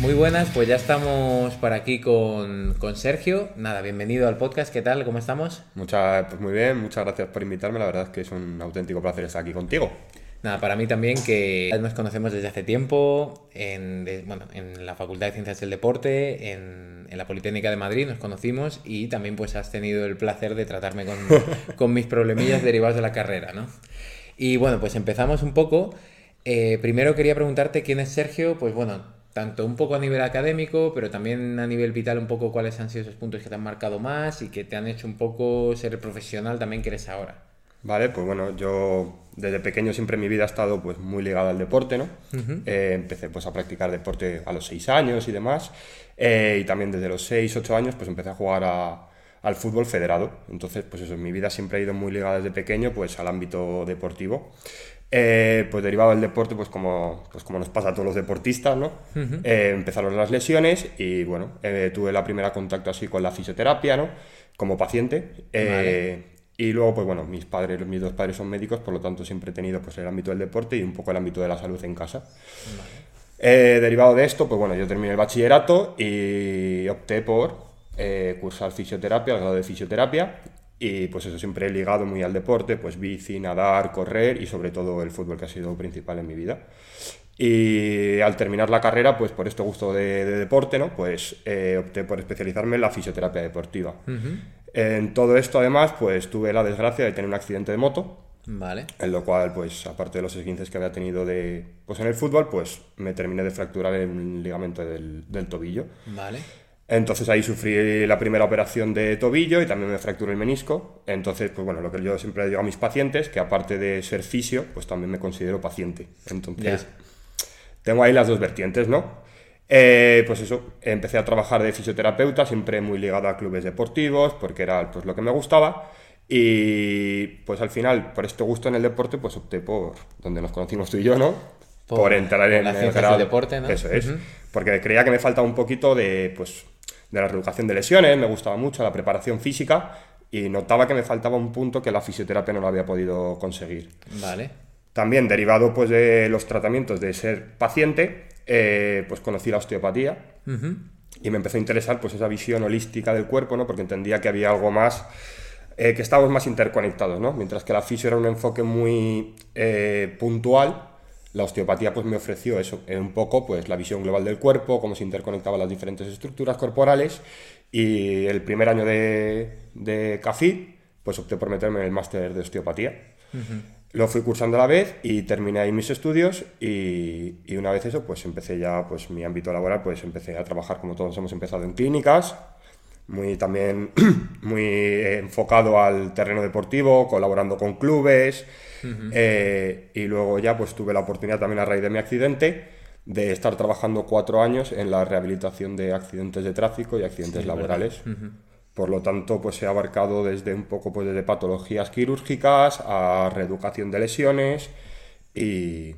Muy buenas, pues ya estamos por aquí con, Sergio. Nada, bienvenido al podcast, ¿qué tal? ¿Cómo estamos? Muchas, pues muy bien, muchas gracias por invitarme, la verdad es que es un auténtico placer estar aquí contigo. Nada, para mí también que nos conocemos desde hace tiempo, en, bueno, en la Facultad de Ciencias del Deporte, en, en, la Politécnica de Madrid nos conocimos y también pues has tenido el placer de tratarme con, con mis problemillas derivados de la carrera, ¿no? Y bueno, pues empezamos un poco. Eh, primero quería preguntarte quién es Sergio, pues bueno, tanto un poco a nivel académico, pero también a nivel vital un poco cuáles han sido esos puntos que te han marcado más y que te han hecho un poco ser el profesional también que eres ahora. Vale, pues bueno, yo desde pequeño siempre mi vida ha estado pues muy ligada al deporte, ¿no? Eh, empecé pues a practicar deporte a los 6 años y demás, eh, y también desde los 6, 8 años pues empecé a jugar al fútbol federado, entonces pues eso, mi vida siempre ha ido muy ligada desde pequeño pues al ámbito deportivo. Eh, pues derivado del deporte, pues como, pues como nos pasa a todos los deportistas, ¿no? Eh, empezaron las lesiones y bueno, eh, tuve la primera contacto así con la fisioterapia, ¿no? Como paciente. Y luego, pues bueno, mis padres, mis dos padres son médicos, por lo tanto siempre he tenido pues el ámbito del deporte y un poco el ámbito de la salud en casa. derivado de esto, pues bueno, yo terminé el bachillerato y opté por cursar fisioterapia, el grado de fisioterapia, y pues eso, siempre he ligado muy al deporte, pues bici, nadar, correr y sobre todo el fútbol que ha sido principal en mi vida. Y al terminar la carrera, pues por este gusto de, deporte, ¿no? Pues eh, opté por especializarme en la fisioterapia deportiva. En todo esto, además, pues tuve la desgracia de tener un accidente de moto. Vale. En lo cual, pues aparte de los esguinces que había tenido de, pues en el fútbol, pues me terminé de fracturar el ligamento del, del tobillo. Vale. Entonces ahí sufrí la primera operación de tobillo y también me fracturé el menisco. Entonces, pues bueno, lo que yo siempre digo a mis pacientes, que aparte de ser fisio, pues también me considero paciente. Entonces, tengo ahí las dos vertientes, ¿no? Eh, pues eso, empecé a trabajar de fisioterapeuta, siempre muy ligado a clubes deportivos, porque era pues, lo que me gustaba. Y pues al final, por este gusto en el deporte, pues opté por donde nos conocimos tú y yo, ¿no? Por, entrar en el grado. deporte, ¿no? Eso es. Porque creía que me faltaba un poquito de, pues, de la reeducación de lesiones, me gustaba mucho la preparación física y notaba que me faltaba un punto que la fisioterapia no lo había podido conseguir. Vale. También derivado pues, de los tratamientos de ser paciente, eh, pues conocí la osteopatía y me empezó a interesar pues, esa visión holística del cuerpo, ¿no? porque entendía que había algo más, eh, que estábamos más interconectados, ¿no? mientras que la fisio era un enfoque muy eh, puntual la osteopatía pues me ofreció eso, un poco pues la visión global del cuerpo, cómo se interconectaban las diferentes estructuras corporales y el primer año de, de CAFID pues opté por meterme en el máster de osteopatía. Lo fui cursando a la vez y terminé ahí mis estudios y, y, una vez eso pues empecé ya pues mi ámbito laboral pues empecé a trabajar como todos hemos empezado en clínicas, muy también muy enfocado al terreno deportivo, colaborando con clubes, eh, y luego ya pues tuve la oportunidad también a raíz de mi accidente de estar trabajando cuatro años en la rehabilitación de accidentes de tráfico y accidentes laborales. Por lo tanto, pues he abarcado desde un poco pues desde patologías quirúrgicas a reeducación de lesiones y,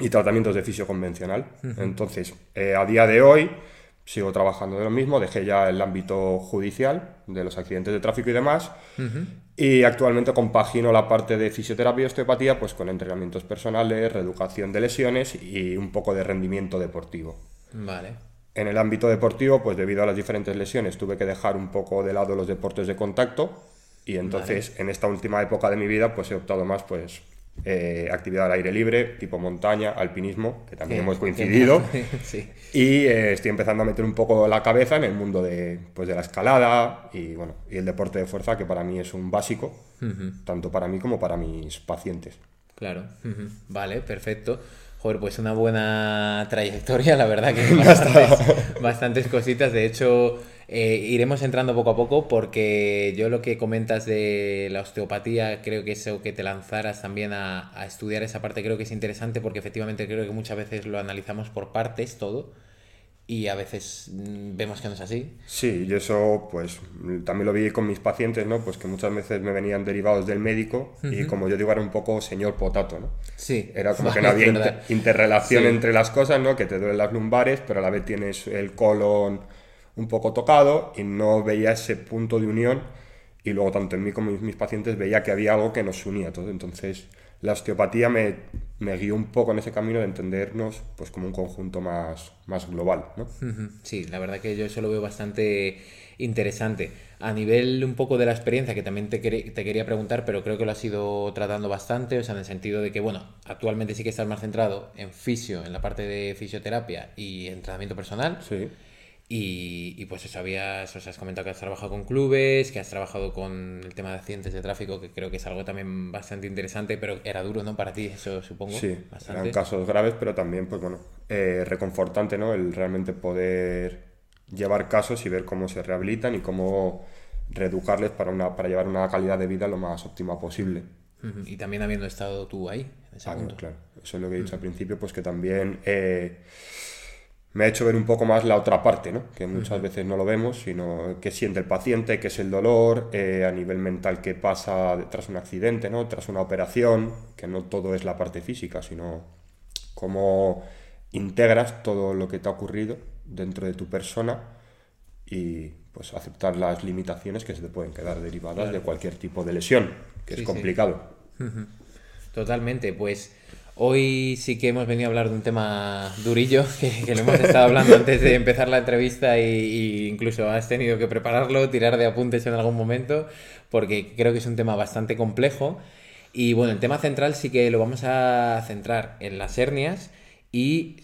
y tratamientos de fisio convencional. Entonces, eh, a día de hoy sigo trabajando de lo mismo, dejé ya el ámbito judicial de los accidentes de tráfico y demás. Y actualmente compagino la parte de fisioterapia y osteopatía pues con entrenamientos personales, reeducación de lesiones y un poco de rendimiento deportivo. Vale. En el ámbito deportivo, pues debido a las diferentes lesiones, tuve que dejar un poco de lado los deportes de contacto y entonces en esta última época de mi vida pues he optado más pues eh, actividad al aire libre, tipo montaña, alpinismo, que también hemos coincidido. Y eh, estoy empezando a meter un poco la cabeza en el mundo de, pues, de la escalada y, bueno, y el deporte de fuerza, que para mí es un básico, tanto para mí como para mis pacientes. Claro, vale, perfecto. Joder, pues una buena trayectoria, la verdad que bastantes, bastantes cositas. De hecho, eh, iremos entrando poco a poco porque yo lo que comentas de la osteopatía, creo que eso que te lanzaras también a, estudiar esa parte creo que es interesante porque efectivamente creo que muchas veces lo analizamos por partes todo y a veces mm, vemos que no es así. Sí, y eso pues también lo vi con mis pacientes, ¿no? Pues que muchas veces me venían derivados del médico y como yo digo era un poco señor potato, ¿no? Sí. Era como que no había interrelación entre las cosas, ¿no? Que te duelen las lumbares, pero a la vez tienes el colon un poco tocado y no veía ese punto de unión y luego tanto en mí como en mis pacientes veía que había algo que nos unía todo. Entonces la osteopatía me, me, guió un poco en ese camino de entendernos pues como un conjunto más, más global. ¿no? Sí, la verdad que yo eso lo veo bastante interesante. A nivel un poco de la experiencia, que también te, te, quería preguntar, pero creo que lo has ido tratando bastante, o sea, en el sentido de que, bueno, actualmente sí que estás más centrado en fisio, en la parte de fisioterapia y entrenamiento personal. Sí. Y, pues eso, habías, os has comentado que has trabajado con clubes, que has trabajado con el tema de accidentes de tráfico, que creo que es algo también bastante interesante, pero era duro, ¿no? Para ti, eso supongo. Sí, eran casos graves, pero también, pues bueno, eh, reconfortante, ¿no? El realmente poder llevar casos y ver cómo se rehabilitan y cómo reeducarles para, una, para llevar una calidad de vida lo más óptima posible. Y también habiendo estado tú ahí, en ese ah, Claro, eso es lo que he dicho al principio, pues que también... Eh, me ha hecho ver un poco más la otra parte, ¿no? que muchas veces no lo vemos, sino qué siente el paciente, qué es el dolor, eh, a nivel mental qué pasa tras un accidente, ¿no? tras una operación, que no todo es la parte física, sino cómo integras todo lo que te ha ocurrido dentro de tu persona y pues aceptar las limitaciones que se te pueden quedar derivadas de cualquier tipo de lesión, que es complicado. Totalmente, pues Hoy sí que hemos venido a hablar de un tema durillo, que, lo hemos estado hablando antes de empezar la entrevista y, incluso has tenido que prepararlo, tirar de apuntes en algún momento, porque creo que es un tema bastante complejo. Y bueno, el tema central sí que lo vamos a centrar en las hernias y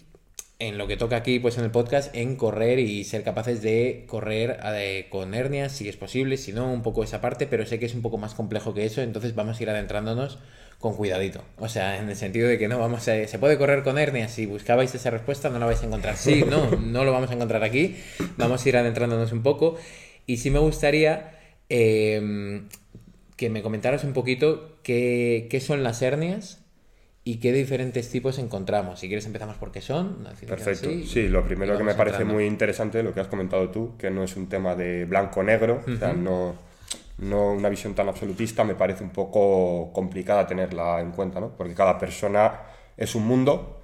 en lo que toca aquí, pues en el podcast, en correr y ser capaces de correr eh, con hernias, si es posible, si no, un poco esa parte, pero sé que es un poco más complejo que eso, entonces vamos a ir adentrándonos con cuidadito. O sea, en el sentido de que no vamos a, se puede correr con hernias. Si buscabais esa respuesta, no la vais a encontrar. Sí, no, no lo vamos a encontrar aquí. Vamos a ir adentrándonos un poco. Y sí me gustaría em, que me comentaras un poquito qué, qué, son las hernias y qué diferentes tipos encontramos. Si quieres empezamos por qué son. Perfecto. sí, lo primero que me parece muy interesante, lo que has comentado tú, que no es un tema de blanco-negro, o sea, no no una visión tan absolutista me parece un poco complicada tenerla en cuenta, ¿no? Porque cada persona es un mundo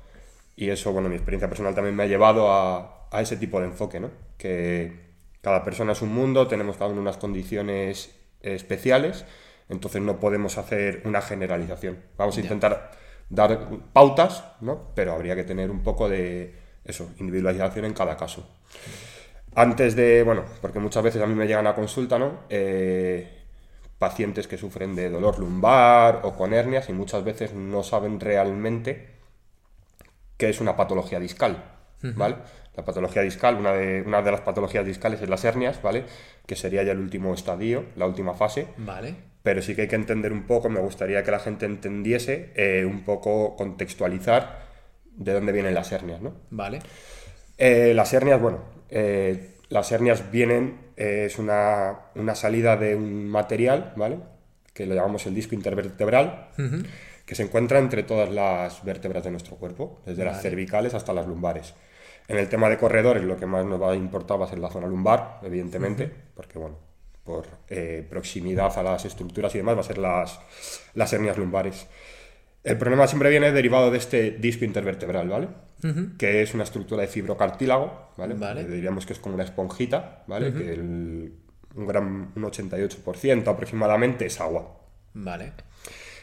y eso, bueno, mi experiencia personal también me ha llevado a, a ese tipo de enfoque, ¿no? Que cada persona es un mundo, tenemos cada uno unas condiciones especiales, entonces no podemos hacer una generalización. Vamos a intentar dar pautas, ¿no? Pero habría que tener un poco de eso, individualización en cada caso. Antes de, bueno, porque muchas veces a mí me llegan a consulta, ¿no? Eh, pacientes que sufren de dolor lumbar o con hernias y muchas veces no saben realmente qué es una patología discal, ¿vale? La patología discal, una de, una de las patologías discales es las hernias, ¿vale? Que sería ya el último estadio, la última fase. Vale. Pero sí que hay que entender un poco, me gustaría que la gente entendiese eh, un poco, contextualizar de dónde vienen las hernias, ¿no? Vale. Eh, las hernias, bueno, eh, las hernias vienen, eh, es una, salida de un material, ¿vale? Que lo llamamos el disco intervertebral, que se encuentra entre todas las vértebras de nuestro cuerpo, desde las cervicales hasta las lumbares. En el tema de corredores, lo que más nos va a importar va a ser la zona lumbar, evidentemente, porque, bueno, por eh, proximidad a las estructuras y demás, va a ser las, las hernias lumbares. El problema siempre viene derivado de este disco intervertebral, ¿vale? Que es una estructura de fibrocartílago, ¿vale? vale. Diríamos que es como una esponjita, ¿vale? Que un, gran, un 88% aproximadamente es agua. Vale.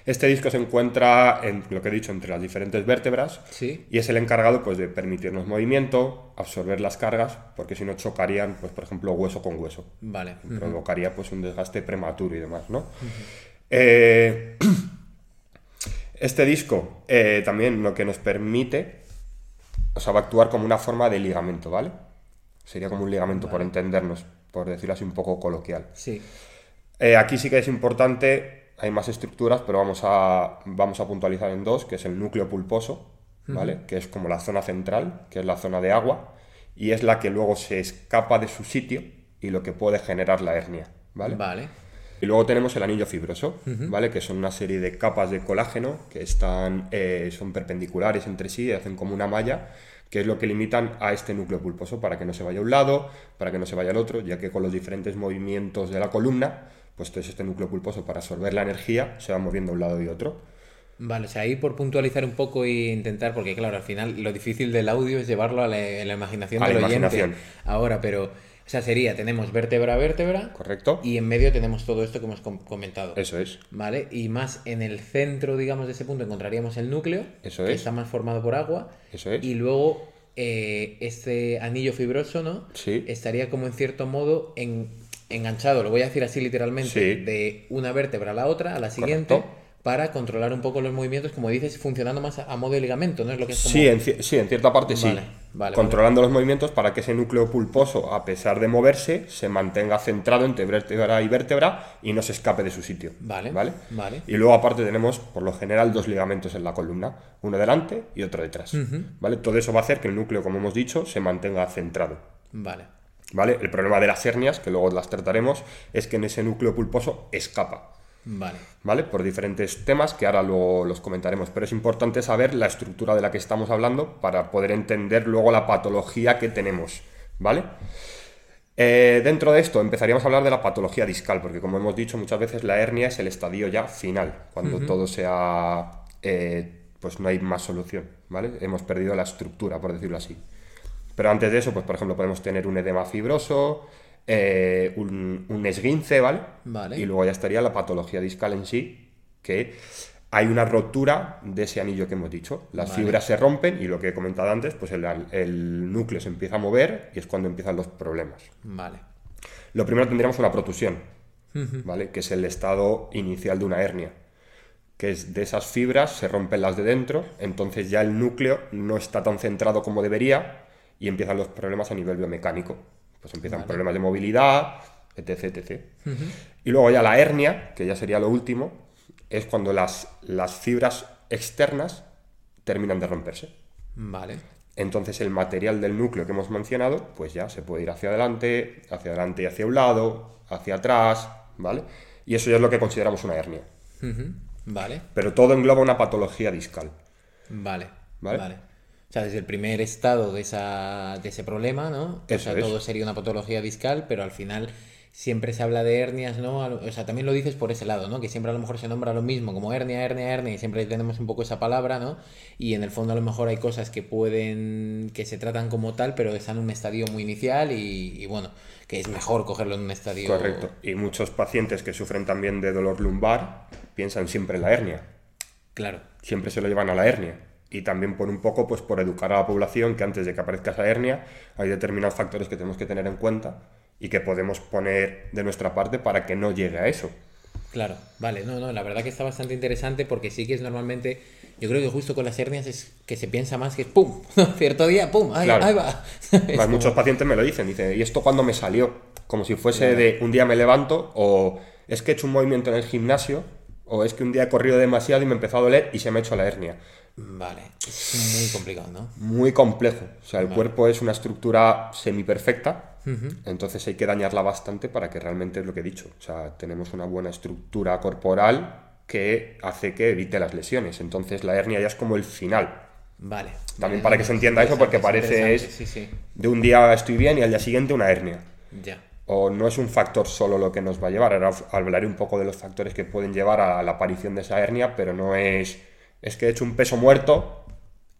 Este disco se encuentra, en lo que he dicho, entre las diferentes vértebras ¿Sí? y es el encargado pues, de permitirnos movimiento, absorber las cargas, porque si no chocarían, pues, por ejemplo, hueso con hueso. Vale. Provocaría pues, un desgaste prematuro y demás. ¿no? eh, este disco eh, también lo que nos permite, o sea, va a actuar como una forma de ligamento, ¿vale? Sería como un ligamento, por entendernos, por decirlo así un poco coloquial. Sí. Eh, aquí sí que es importante, hay más estructuras, pero vamos a, vamos a puntualizar en dos, que es el núcleo pulposo, ¿vale? Que es como la zona central, que es la zona de agua, y es la que luego se escapa de su sitio y lo que puede generar la hernia, ¿vale? Vale. Y luego tenemos el anillo fibroso, ¿vale? Que son una serie de capas de colágeno que están, eh, son perpendiculares entre sí y hacen como una malla que es lo que limitan a este núcleo pulposo para que no se vaya a un lado, para que no se vaya al otro, ya que con los diferentes movimientos de la columna, pues todo este núcleo pulposo para absorber la energía se va moviendo a un lado y otro. Vale, o sea, ahí por puntualizar un poco e intentar, porque claro, al final lo difícil del audio es llevarlo a la, imaginación del oyente. Ahora, pero, o sea, sería, tenemos vértebra a vértebra. Correcto. Y en medio tenemos todo esto que hemos comentado. Eso es. Vale, y más en el centro, digamos, de ese punto encontraríamos el núcleo. Eso que es. está más formado por agua. Eso es. Y luego eh, este anillo fibroso, ¿no? Sí. Estaría como en cierto modo en, enganchado, lo voy a decir así literalmente, de una vértebra a la otra, a la siguiente para controlar un poco los movimientos, como dices, funcionando más a, modo de ligamento, ¿no? Es lo que es sí, en, sí, en cierta parte sí. Controlando los movimientos para que ese núcleo pulposo, a pesar de moverse, se mantenga centrado entre vértebra y vértebra y no se escape de su sitio. Vale. ¿Vale? vale. Y luego, aparte, tenemos, por lo general, dos ligamentos en la columna, uno delante y otro detrás. ¿Vale? Todo eso va a hacer que el núcleo, como hemos dicho, se mantenga centrado. Vale. ¿Vale? El problema de las hernias, que luego las trataremos, es que en ese núcleo pulposo escapa. Vale. ¿Vale? Por diferentes temas que ahora luego los comentaremos. Pero es importante saber la estructura de la que estamos hablando para poder entender luego la patología que tenemos. ¿Vale? Eh, dentro de esto empezaríamos a hablar de la patología discal, porque como hemos dicho muchas veces, la hernia es el estadio ya final, cuando todo sea. Eh, pues no hay más solución, ¿vale? Hemos perdido la estructura, por decirlo así. Pero antes de eso, pues por ejemplo, podemos tener un edema fibroso, eh, un, esguince, ¿vale? ¿vale? Y luego ya estaría la patología discal en sí, que hay una rotura de ese anillo que hemos dicho. Las fibras se rompen y lo que he comentado antes, pues el, núcleo se empieza a mover y es cuando empiezan los problemas. Vale. Lo primero tendríamos una protusión, ¿vale? Que es el estado inicial de una hernia. Que es de esas fibras, se rompen las de dentro, entonces ya el núcleo no está tan centrado como debería y empiezan los problemas a nivel biomecánico pues empiezan problemas de movilidad, etc. etc. Y luego ya la hernia, que ya sería lo último, es cuando las, las fibras externas terminan de romperse. Vale. Entonces el material del núcleo que hemos mencionado, pues ya se puede ir hacia adelante, hacia adelante y hacia un lado, hacia atrás, ¿vale? Y eso ya es lo que consideramos una hernia. Vale. Pero todo engloba una patología discal. Vale. Vale. vale sea, desde el primer estado de, esa, de ese problema, ¿no? o sea, todo sería una patología discal, pero al final siempre se habla de hernias, ¿no? O sea, también lo dices por ese lado, ¿no? Que siempre a lo mejor se nombra lo mismo, como hernia, hernia, hernia, y siempre tenemos un poco esa palabra, ¿no? Y en el fondo a lo mejor hay cosas que pueden, que se tratan como tal, pero están en un estadio muy inicial y, y bueno, que es mejor cogerlo en un estadio... Correcto. Y muchos pacientes que sufren también de dolor lumbar piensan siempre en la hernia. Claro. Siempre se lo llevan a la hernia y también por un poco pues por educar a la población que antes de que aparezca esa hernia hay determinados factores que tenemos que tener en cuenta y que podemos poner de nuestra parte para que no llegue a eso. Claro, vale, no, no, la verdad que está bastante interesante porque sí que es normalmente, yo creo que justo con las hernias es que se piensa más que es pum, cierto día, pum, ahí, va. Muchos pacientes me lo dicen, dicen, ¿y esto cuándo me salió? Como si fuese de un día me levanto o es que he hecho un movimiento en el gimnasio o es que un día he corrido demasiado y me empezó a doler y se me ha hecho la hernia. Vale, es muy complicado, ¿no? Muy complejo. O sea, el cuerpo es una estructura semiperfecta, entonces hay que dañarla bastante para que realmente es lo que he dicho. O sea, tenemos una buena estructura corporal que hace que evite las lesiones. Entonces la hernia ya es como el final. Vale. También para que se entienda eso, porque parece es de un día estoy bien y al día siguiente una hernia. Ya. O no es un factor solo lo que nos va a llevar. Ahora hablaré un poco de los factores que pueden llevar a la aparición de esa hernia, pero no es es que he hecho un peso muerto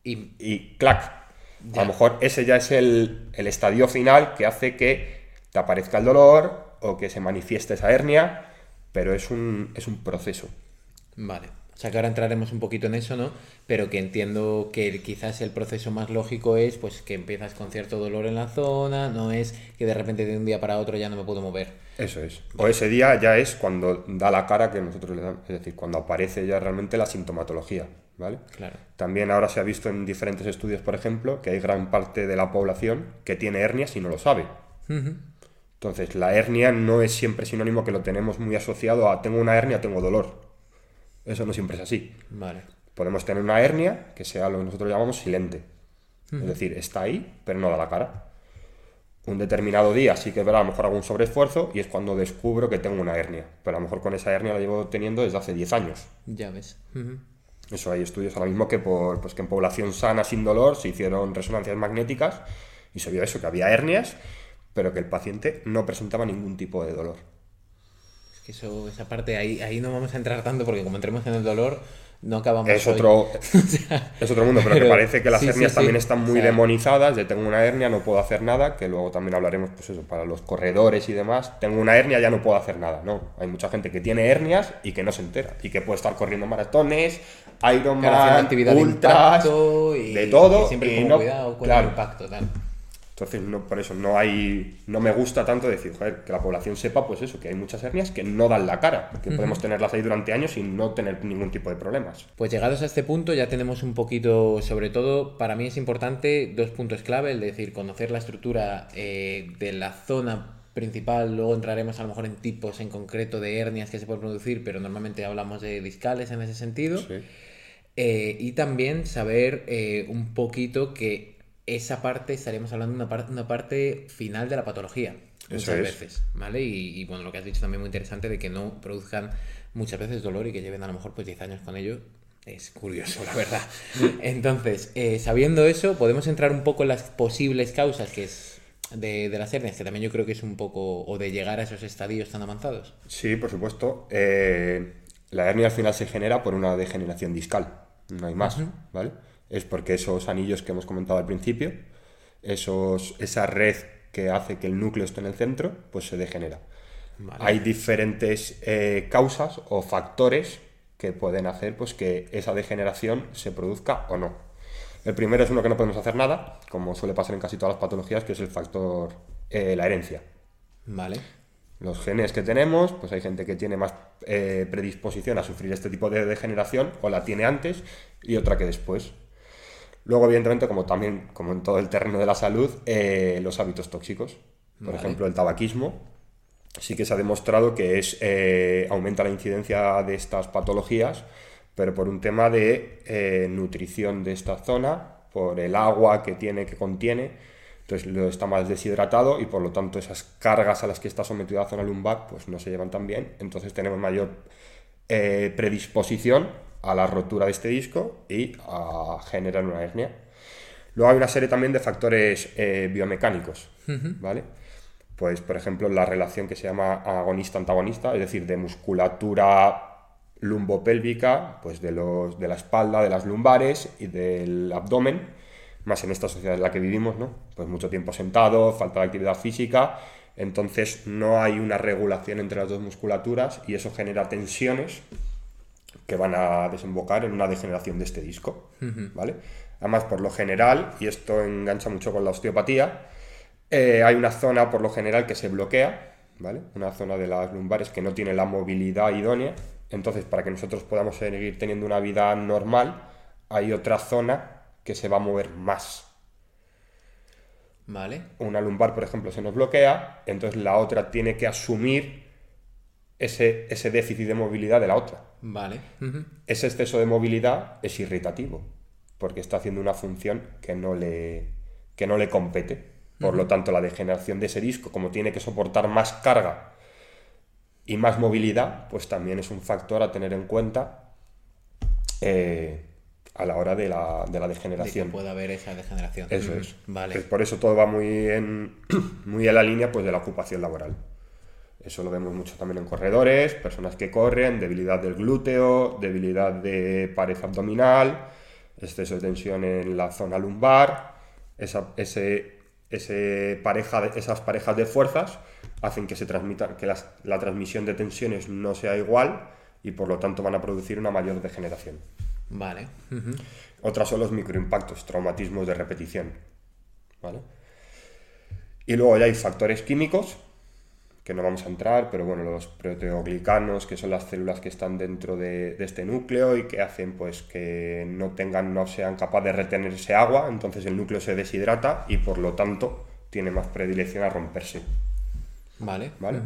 y, y clac. A lo mejor ese ya es el, estadio final que hace que te aparezca el dolor o que se manifieste esa hernia, pero es un, es un proceso. Vale. Sea que ahora entraremos un poquito en eso, ¿no? Pero que entiendo que quizás el proceso más lógico es pues que empiezas con cierto dolor en la zona, no es que de repente de un día para otro ya no me puedo mover. Eso es. O ese día ya es cuando da la cara que nosotros le damos, es decir, cuando aparece ya realmente la sintomatología, ¿vale? Claro. También ahora se ha visto en diferentes estudios, por ejemplo, que hay gran parte de la población que tiene hernias y no lo sabe. Entonces, la hernia no es siempre sinónimo que lo tenemos muy asociado a tengo una hernia, tengo dolor. Eso no siempre es así. Vale. Podemos tener una hernia que sea lo que nosotros llamamos silente. Es decir, está ahí, pero no da la cara un determinado día sí que verá a lo mejor algún sobreesfuerzo y es cuando descubro que tengo una hernia. Pero a lo mejor con esa hernia la llevo teniendo desde hace 10 años. Ya ves. Eso hay estudios ahora mismo que, por, pues que en población sana sin dolor se hicieron resonancias magnéticas y se vio eso, que había hernias, pero que el paciente no presentaba ningún tipo de dolor. Que eso, esa parte ahí, ahí no vamos a entrar tanto porque como entremos en el dolor, no acabamos. Es otro, es otro mundo, pero, que parece que las hernias también están muy demonizadas. Yo tengo una hernia, no puedo hacer nada, que luego también hablaremos, pues eso, para los corredores y demás. Tengo una hernia, ya no puedo hacer nada. No, hay mucha gente que tiene hernias y que no se entera y que puede estar corriendo maratones, Ironman, ultras, de, de todo. Y siempre y no, cuidado con el impacto. Tal. Entonces, no, por eso no hay, no me gusta tanto decir, joder, que la población sepa, pues eso, que hay muchas hernias que no dan la cara, que podemos tenerlas ahí durante años y no tener ningún tipo de problemas. Pues llegados a este punto ya tenemos un poquito, sobre todo, para mí es importante dos puntos clave, el decir, conocer la estructura eh, de la zona principal, luego entraremos a lo mejor en tipos en concreto de hernias que se pueden producir, pero normalmente hablamos de discales en ese sentido. Eh, y también saber eh, un poquito que esa parte estaríamos hablando de una, parte, una parte final de la patología. Muchas veces, ¿vale? Y, bueno, lo que has dicho también muy interesante de que no produzcan muchas veces dolor y que lleven a lo mejor pues 10 años con ello, es curioso, la verdad. Entonces, eh, sabiendo eso, podemos entrar un poco en las posibles causas que es de, las hernias, que también yo creo que es un poco, o de llegar a esos estadios tan avanzados. Sí, por supuesto. Eh, la hernia al final se genera por una degeneración discal, no hay más, ¿vale? Es porque esos anillos que hemos comentado al principio, esos, esa red que hace que el núcleo esté en el centro, pues se degenera. Hay diferentes eh, causas o factores que pueden hacer pues, que esa degeneración se produzca o no. El primero es uno que no podemos hacer nada, como suele pasar en casi todas las patologías, que es el factor, eh, la herencia. Vale. Los genes que tenemos, pues hay gente que tiene más eh, predisposición a sufrir este tipo de degeneración, o la tiene antes, y otra que después. Luego, evidentemente, como también, como en todo el terreno de la salud, eh, los hábitos tóxicos. Por ejemplo, el tabaquismo. Sí que se ha demostrado que es, eh, aumenta la incidencia de estas patologías, pero por un tema de eh, nutrición de esta zona, por el agua que tiene, que contiene, entonces lo está más deshidratado y por lo tanto esas cargas a las que está sometida la zona lumbar pues no se llevan tan bien, entonces tenemos mayor predisposición a la rotura de este disco y a generar una hernia. Luego hay una serie también de factores eh, biomecánicos, ¿vale? Pues, por ejemplo, la relación que se llama agonista-antagonista, es decir, de musculatura lumbopélvica, pues de, los, de la espalda, de las lumbares y del abdomen, más en esta sociedad en la que vivimos, ¿no? Pues mucho tiempo sentado, falta de actividad física, entonces no hay una regulación entre las dos musculaturas y eso genera tensiones que van a desembocar en una degeneración de este disco, ¿vale? Además, por lo general, y esto engancha mucho con la osteopatía, eh, hay una zona por lo general que se bloquea, ¿vale? Una zona de las lumbares que no tiene la movilidad idónea. Entonces, para que nosotros podamos seguir teniendo una vida normal, hay otra zona que se va a mover más. Vale. Una lumbar, por ejemplo, se nos bloquea, entonces la otra tiene que asumir ese, ese déficit de movilidad de la otra. Vale. Ese exceso de movilidad es irritativo, porque está haciendo una función que no le, que no le compete. Por lo tanto, la degeneración de ese disco, como tiene que soportar más carga y más movilidad, pues también es un factor a tener en cuenta eh, a la hora de la, de la degeneración. De puede haber esa degeneración. Eso es. Vale. por eso todo va muy en, muy en la línea pues, de la ocupación laboral. Eso lo vemos mucho también en corredores, personas que corren, debilidad del glúteo, debilidad de pared abdominal, exceso de tensión en la zona lumbar, esa, ese, ese pareja de, esas parejas de fuerzas hacen que, se transmita, que la transmisión de tensiones no sea igual y por lo tanto van a producir una mayor degeneración. Vale. Otras son los microimpactos, traumatismos de repetición. ¿Vale? Y luego ya hay factores químicos que no vamos a entrar, pero bueno, los proteoglicanos, que son las células que están dentro de, este núcleo y que hacen pues que no tengan, no sean capaces de retener ese agua, entonces el núcleo se deshidrata y por lo tanto tiene más predilección a romperse. Vale. ¿Vale?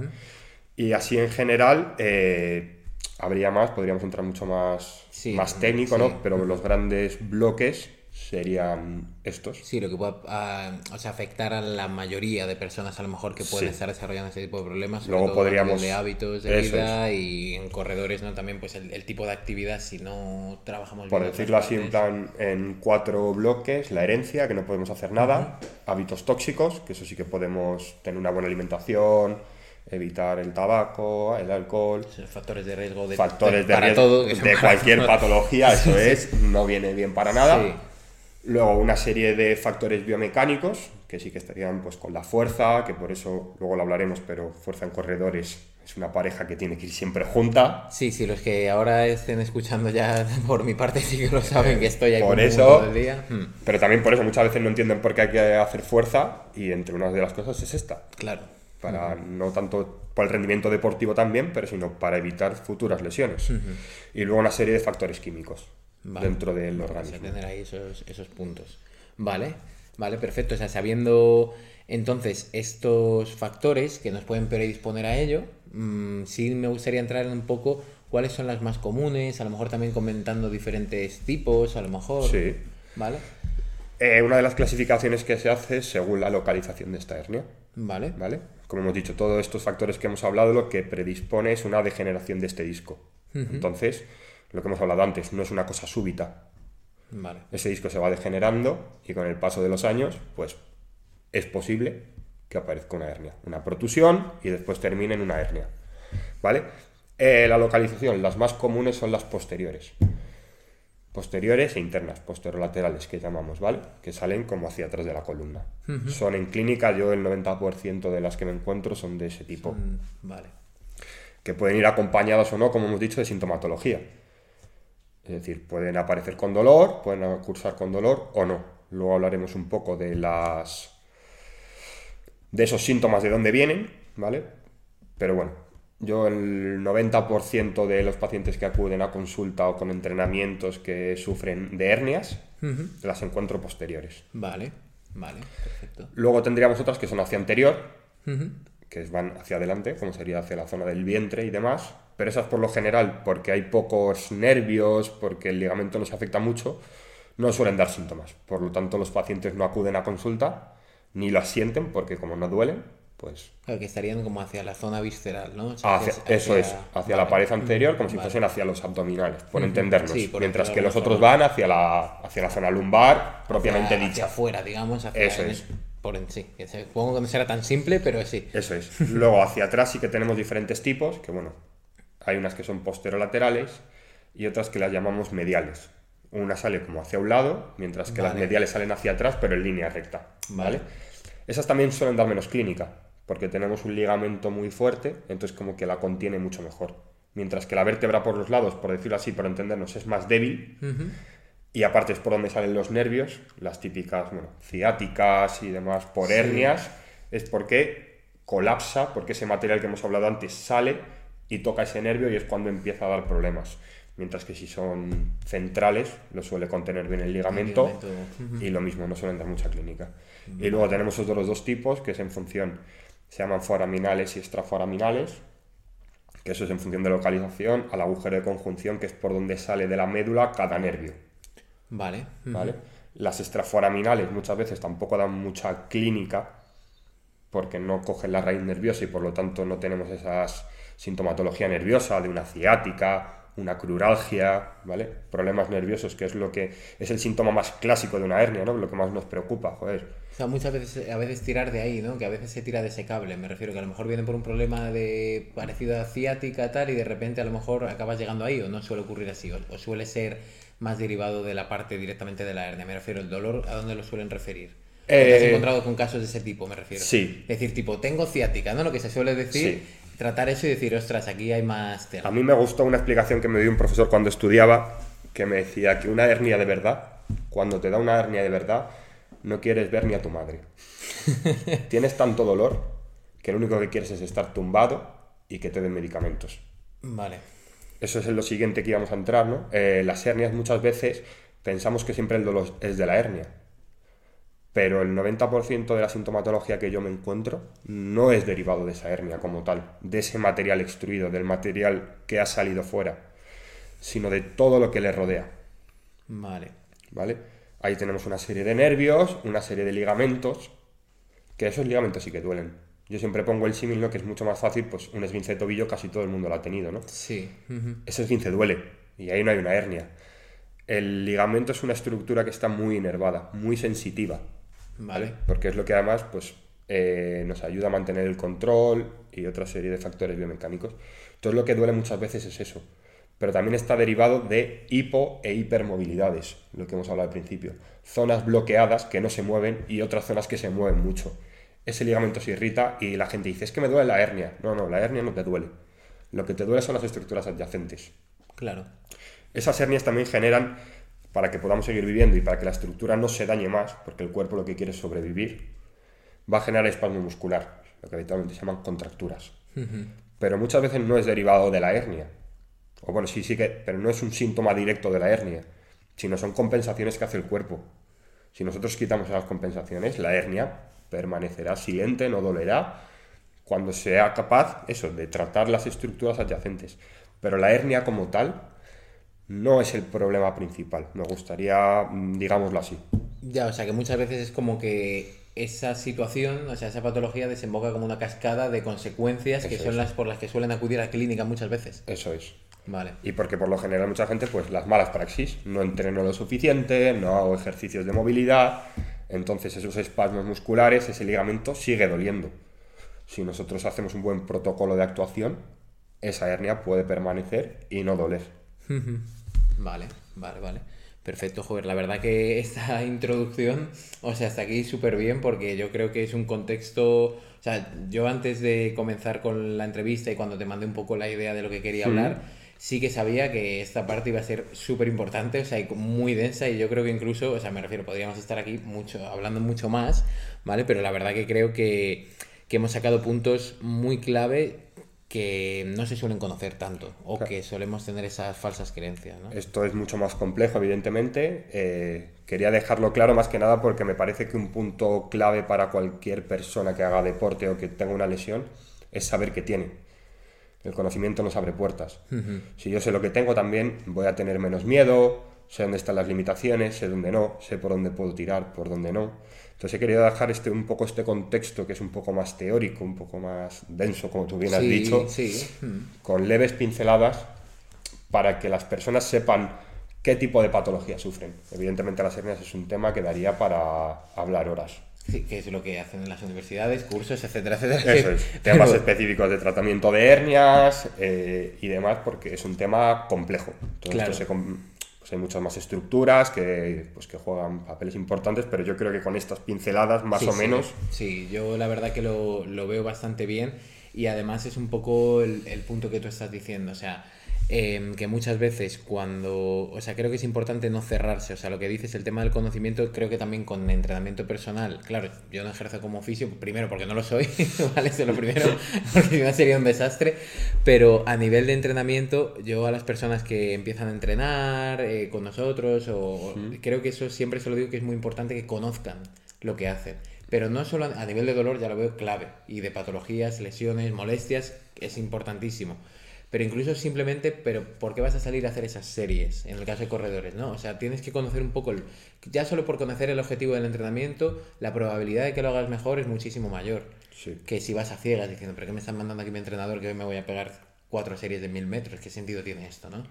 Y así en general eh, habría más, podríamos entrar mucho más, más técnico, ¿no? Pero los grandes bloques serían estos. Sí, lo que puede ah, o sea, afectar a la mayoría de personas a lo mejor que pueden Sí. estar desarrollando ese tipo de problemas. sobre Luego todo podríamos- de hábitos de Eso vida y en corredores, ¿no? También pues el, el tipo de actividad si no trabajamos Por bien decirlo así, en plan, en cuatro bloques, la herencia, que no podemos hacer nada, hábitos tóxicos, que eso sí que podemos tener una buena alimentación, evitar el tabaco, el alcohol, Factores de riesgo de, factores de para riesgo todo. de para cualquier patología, eso es, no viene bien para nada. Sí. Luego una serie de factores biomecánicos, que sí que estarían pues con la fuerza, que por eso luego lo hablaremos, pero fuerza en corredores es una pareja que tiene que ir siempre junta. Sí, sí, los que ahora estén escuchando ya por mi parte sí que lo saben que estoy ahí Por eso- todo el día. Hmm, Pero también por eso muchas veces no entienden por qué hay que hacer fuerza y entre unas de las cosas es esta. claro. Para no tanto por el rendimiento deportivo también, pero sino para evitar futuras lesiones. Y luego una serie de factores químicos Vale. dentro del Vamos a organismo. tener ahí esos, esos puntos. Vale, vale, perfecto. O sea, sabiendo entonces estos factores que nos pueden predisponer a ello, mm, sí me gustaría entrar en un poco cuáles son las más comunes, a lo mejor también comentando diferentes tipos, a lo mejor. Sí. Vale, Eh, una de las clasificaciones que se hace es según la localización de esta hernia. vale, ¿Vale? Como hemos dicho, todos estos factores que hemos hablado lo que predispone es una degeneración de este disco. Entonces, lo que hemos hablado antes, no es una cosa súbita. vale. Ese disco se va degenerando y con el paso de los años, pues es posible que aparezca una hernia, una protusión y después termine en una hernia. ¿Vale? Eh, la localización, las más comunes son las posteriores. Posteriores e internas, posterolaterales que llamamos, ¿vale? Que salen como hacia atrás de la columna. Son en clínica, yo el 90% de las que me encuentro son de ese tipo Mm, vale. que pueden ir acompañadas o no, como hemos dicho, de sintomatología. Es decir, pueden aparecer con dolor, pueden cursar con dolor o no. Luego hablaremos un poco de las de esos síntomas de dónde vienen, ¿vale? Pero bueno, yo el 90% de los pacientes que acuden a consulta o con entrenamientos que sufren de hernias, las encuentro posteriores. Vale, vale, perfecto. Luego tendríamos otras que son hacia anterior, que van hacia adelante, como sería hacia la zona del vientre y demás, pero esas por lo general, porque hay pocos nervios, porque el ligamento no se afecta mucho, no suelen dar síntomas. Por lo tanto, los pacientes no acuden a consulta, ni las sienten, porque como no duelen, pues Claro, que estarían como hacia la zona visceral, ¿no? O sea, hacia- hacia- eso es, hacia la pared anterior, como si Vale. fuesen hacia los abdominales, por entendernos. Sí, por Mientras que los otros van hacia la, hacia la zona lumbar, propiamente dicha. Hacia afuera, digamos. Hacia Eso en- es. Por en sí. Supongo que no será tan simple, pero sí. Eso es. Luego hacia atrás sí que tenemos diferentes tipos, que bueno, hay unas que son posterolaterales y otras que las llamamos mediales. Una sale como hacia un lado, mientras que las mediales salen hacia atrás, pero en línea recta. ¿vale? Vale. Esas también suelen dar menos clínica, porque tenemos un ligamento muy fuerte, entonces como que la contiene mucho mejor. Mientras que la vértebra por los lados, por decirlo así, por entendernos, es más débil, y aparte es por donde salen los nervios, las típicas, bueno, ciáticas y demás, por hernias, es porque colapsa, porque ese material que hemos hablado antes sale y toca ese nervio y es cuando empieza a dar problemas. Mientras que si son centrales, lo suele contener bien el ligamento, ligamento, y lo mismo, no suelen dar mucha clínica. Y luego tenemos otros dos tipos, que es en función, se llaman foraminales y extraforaminales, que eso es en función de localización, al agujero de conjunción, que es por donde sale de la médula cada nervio. Vale. ¿vale? Las extraforaminales muchas veces tampoco dan mucha clínica porque no cogen la raíz nerviosa y por lo tanto no tenemos esa sintomatología nerviosa de una ciática, una cruralgia, ¿vale? Problemas nerviosos, que es lo que es el síntoma más clásico de una hernia, ¿no? Lo que más nos preocupa, joder. O sea, muchas veces, a veces tirar de ahí, ¿no? Que a veces se tira de ese cable. Me refiero que a lo mejor viene por un problema de parecido a ciática tal y de repente a lo mejor acabas llegando ahí o no suele ocurrir así. O, o suele ser más derivado de la parte directamente de la hernia. Me refiero, el dolor, ¿a dónde lo suelen referir? ¿Te has Eh, encontrado con casos de ese tipo, me refiero? sí. Decir, tipo, tengo ciática, ¿no? Lo que se suele decir, Sí. Tratar eso y decir, ostras, aquí hay más tela. A mí me gustó una explicación que me dio un profesor cuando estudiaba, que me decía que una hernia de verdad, cuando te da una hernia de verdad, no quieres ver ni a tu madre. Tienes tanto dolor que lo único que quieres es estar tumbado y que te den medicamentos. Vale. Eso es en lo siguiente que íbamos a entrar, ¿no? Eh, las hernias muchas veces pensamos que siempre el dolor es de la hernia, pero el 90% de la sintomatología que yo me encuentro no es derivado de esa hernia como tal, de ese material extruido, del material que ha salido fuera, sino de todo lo que le rodea, Vale. ¿vale? Ahí tenemos una serie de nervios, una serie de ligamentos, que esos ligamentos sí que duelen. Yo siempre pongo el símil, ¿no? Que es mucho más fácil, pues un esguince de tobillo casi todo el mundo lo ha tenido, ¿no? Sí. Ese esguince duele y ahí no hay una hernia. El ligamento es una estructura que está muy inervada, muy sensitiva. Vale. Porque es lo que además, pues, eh, nos ayuda a mantener el control y otra serie de factores biomecánicos. Entonces lo que duele muchas veces es eso. Pero también está derivado de hipo e hipermovilidades, lo que hemos hablado al principio. Zonas bloqueadas que no se mueven y otras zonas que se mueven mucho. Ese ligamento se irrita y la gente dice, es que me duele la hernia. No, no, la hernia no te duele. Lo que te duele son las estructuras adyacentes. Claro. Esas hernias también generan, para que podamos seguir viviendo y para que la estructura no se dañe más, porque el cuerpo lo que quiere es sobrevivir, va a generar espasmo muscular, lo que habitualmente se llaman contracturas. Pero muchas veces no es derivado de la hernia. O bueno, sí, sí que, pero no es un síntoma directo de la hernia, sino son compensaciones que hace el cuerpo. Si nosotros quitamos esas compensaciones, la hernia permanecerá silente, no dolerá, cuando sea capaz, eso, de tratar las estructuras adyacentes. Pero la hernia como tal no es el problema principal. Me gustaría, mm, digámoslo así. Ya, o sea que muchas veces es como que esa situación, o sea, esa patología desemboca como una cascada de consecuencias que son las por las que suelen acudir a la clínica muchas veces. Eso es. Vale. Y porque por lo general mucha gente, pues las malas praxis, no entreno lo suficiente, no hago ejercicios de movilidad, entonces esos espasmos musculares, ese ligamento sigue doliendo. Si nosotros hacemos un buen protocolo de actuación, esa hernia puede permanecer y no doler. Vale, vale, vale. Perfecto, joder. La verdad que esta introducción, o sea, hasta aquí súper bien porque yo creo que es un contexto... O sea, yo antes de comenzar con la entrevista y cuando te mandé un poco la idea de lo que quería hablar, sí que sabía que esta parte iba a ser súper importante, o sea, muy densa y yo creo que incluso, o sea, me refiero, podríamos estar aquí mucho, hablando mucho más, ¿vale? Pero la verdad que creo que, que hemos sacado puntos muy clave que no se suelen conocer tanto o que solemos tener esas falsas creencias. ¿no? Esto es mucho más complejo, evidentemente. Eh, quería dejarlo claro más que nada porque me parece que un punto clave para cualquier persona que haga deporte o que tenga una lesión es saber qué tiene. El conocimiento nos abre puertas. Si yo sé lo que tengo también, voy a tener menos miedo, sé dónde están las limitaciones, sé dónde no, sé por dónde puedo tirar, por dónde no. Entonces he querido dejar este, un poco este contexto que es un poco más teórico, un poco más denso, como tú bien has dicho, con leves pinceladas para que las personas sepan qué tipo de patología sufren. Evidentemente las hernias es un tema que daría para hablar horas. Sí, que es lo que hacen en las universidades, cursos, etcétera, etcétera. Eso es, temas específicos de tratamiento de hernias eh, y demás, porque es un tema complejo. Todo esto se, pues hay muchas más estructuras que, pues que juegan papeles importantes, pero yo creo que con estas pinceladas más o menos... Sí, yo la verdad que lo, lo, veo bastante bien y además es un poco el, el punto que tú estás diciendo, o sea Em, que muchas veces cuando, o sea, creo que es importante no cerrarse, o sea, lo que dices, el tema del conocimiento, creo que también con entrenamiento personal, claro, yo no ejerzo como oficio, primero porque no lo soy, ¿vale? Eso es lo primero, porque si no sería un desastre, pero a nivel de entrenamiento, yo a las personas que empiezan a entrenar eh, con nosotros, o, creo que eso siempre se lo digo que es muy importante que conozcan lo que hacen. Pero no solo a nivel de dolor, ya lo veo clave, y de patologías, lesiones, molestias, es importantísimo pero incluso simplemente, pero ¿por qué vas a salir a hacer esas series en el caso de corredores? ¿no? O sea, tienes que conocer un poco, el, ya solo por conocer el objetivo del entrenamiento, la probabilidad de que lo hagas mejor es muchísimo mayor que si vas a ciegas diciendo, ¿pero qué me están mandando aquí mi entrenador que hoy me voy a pegar cuatro series de mil metros? ¿Qué sentido tiene esto? ¿no?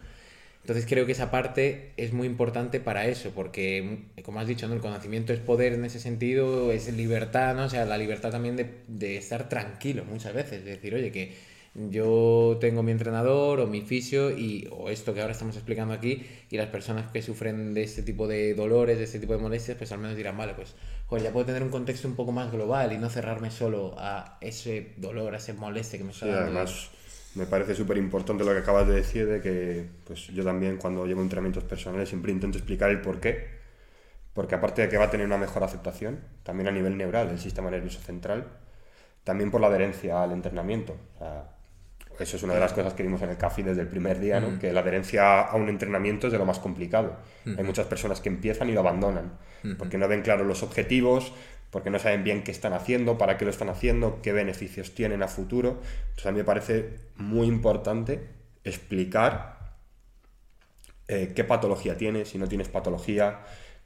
Entonces creo que esa parte es muy importante para eso, porque como has dicho, ¿no? el conocimiento es poder en ese sentido, es libertad, ¿no? O sea, la libertad también de, de estar tranquilo muchas veces, de decir, oye, que yo tengo mi entrenador o mi fisio y, o esto que ahora estamos explicando aquí y las personas que sufren de este tipo de dolores, de este tipo de molestias, pues al menos dirán, vale, pues joder, ya puedo tener un contexto un poco más global y no cerrarme solo a ese dolor, a ese molestia que me está sí, Además, me parece súper importante lo que acabas de decir, de que pues yo también cuando llevo entrenamientos personales siempre intento explicar el por qué, porque aparte de que va a tener una mejor aceptación, también a nivel neural del sistema nervioso central, también por la adherencia al entrenamiento. O sea, eso es una de las cosas que vimos en el CAFI desde el primer día, ¿no? que la adherencia a un entrenamiento es de lo más complicado. Hay muchas personas que empiezan y lo abandonan, porque no ven claros los objetivos, porque no saben bien qué están haciendo, para qué lo están haciendo, qué beneficios tienen a futuro. Entonces a mí me parece muy importante explicar eh, qué patología tienes, si no tienes patología,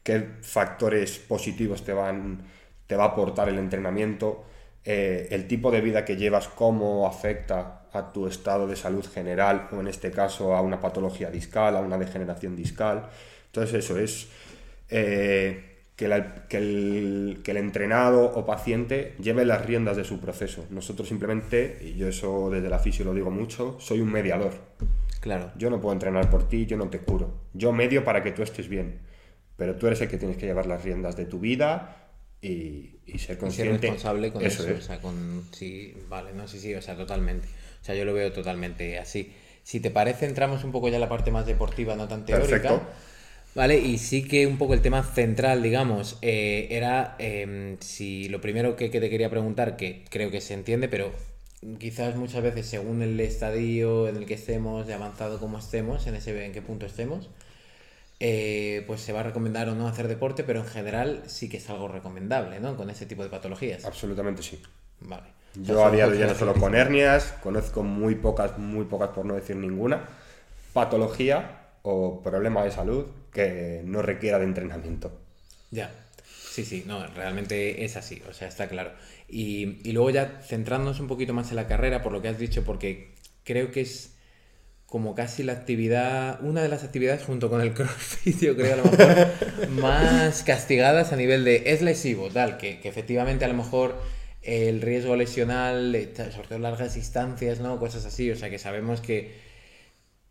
qué factores positivos te, van, te va a aportar el entrenamiento, eh, el tipo de vida que llevas, cómo afecta a tu estado de salud general, o en este caso a una patología discal, a una degeneración discal. Entonces eso es eh, que, que, el, que, el, entrenado o paciente lleve las riendas de su proceso. Nosotros simplemente, y yo eso desde la fisio lo digo mucho, soy un mediador. Claro. Yo no puedo entrenar por ti, yo no te curo. Yo medio para que tú estés bien. Pero tú eres el que tienes que llevar las riendas de tu vida y, ser consciente. Y ser responsable con eso. O sea, con... Sí, vale, no, sí, sí, o sea, totalmente. O sea, yo lo veo totalmente así. Si te parece, entramos un poco ya en la parte más deportiva, no tan teórica. Perfecto. Vale, y sí que un poco el tema central, digamos, eh, era em, si lo primero que, que, te quería preguntar, que creo que se entiende, pero quizás muchas veces según el estadio en el que estemos, de avanzado como estemos, en ese en qué punto estemos, eh, pues se va a recomendar o no hacer deporte, pero en general sí que es algo recomendable, ¿no? Con ese tipo de patologías. Absolutamente sí. Vale. Yo a día de hoy ya no solo con hernias, conozco muy pocas, muy pocas por no decir ninguna, patología o problema de salud que no requiera de entrenamiento. Ya. Sí, sí, no, realmente es así, o sea, está claro. Y, y, luego ya centrándonos un poquito más en la carrera, por lo que has dicho, porque creo que es como casi la actividad, una de las actividades junto con el crossfit, yo creo a lo mejor, más castigadas a nivel de es lesivo, tal, que, que efectivamente a lo mejor el riesgo lesional, sobre largas distancias, ¿no? Cosas así, o sea que sabemos que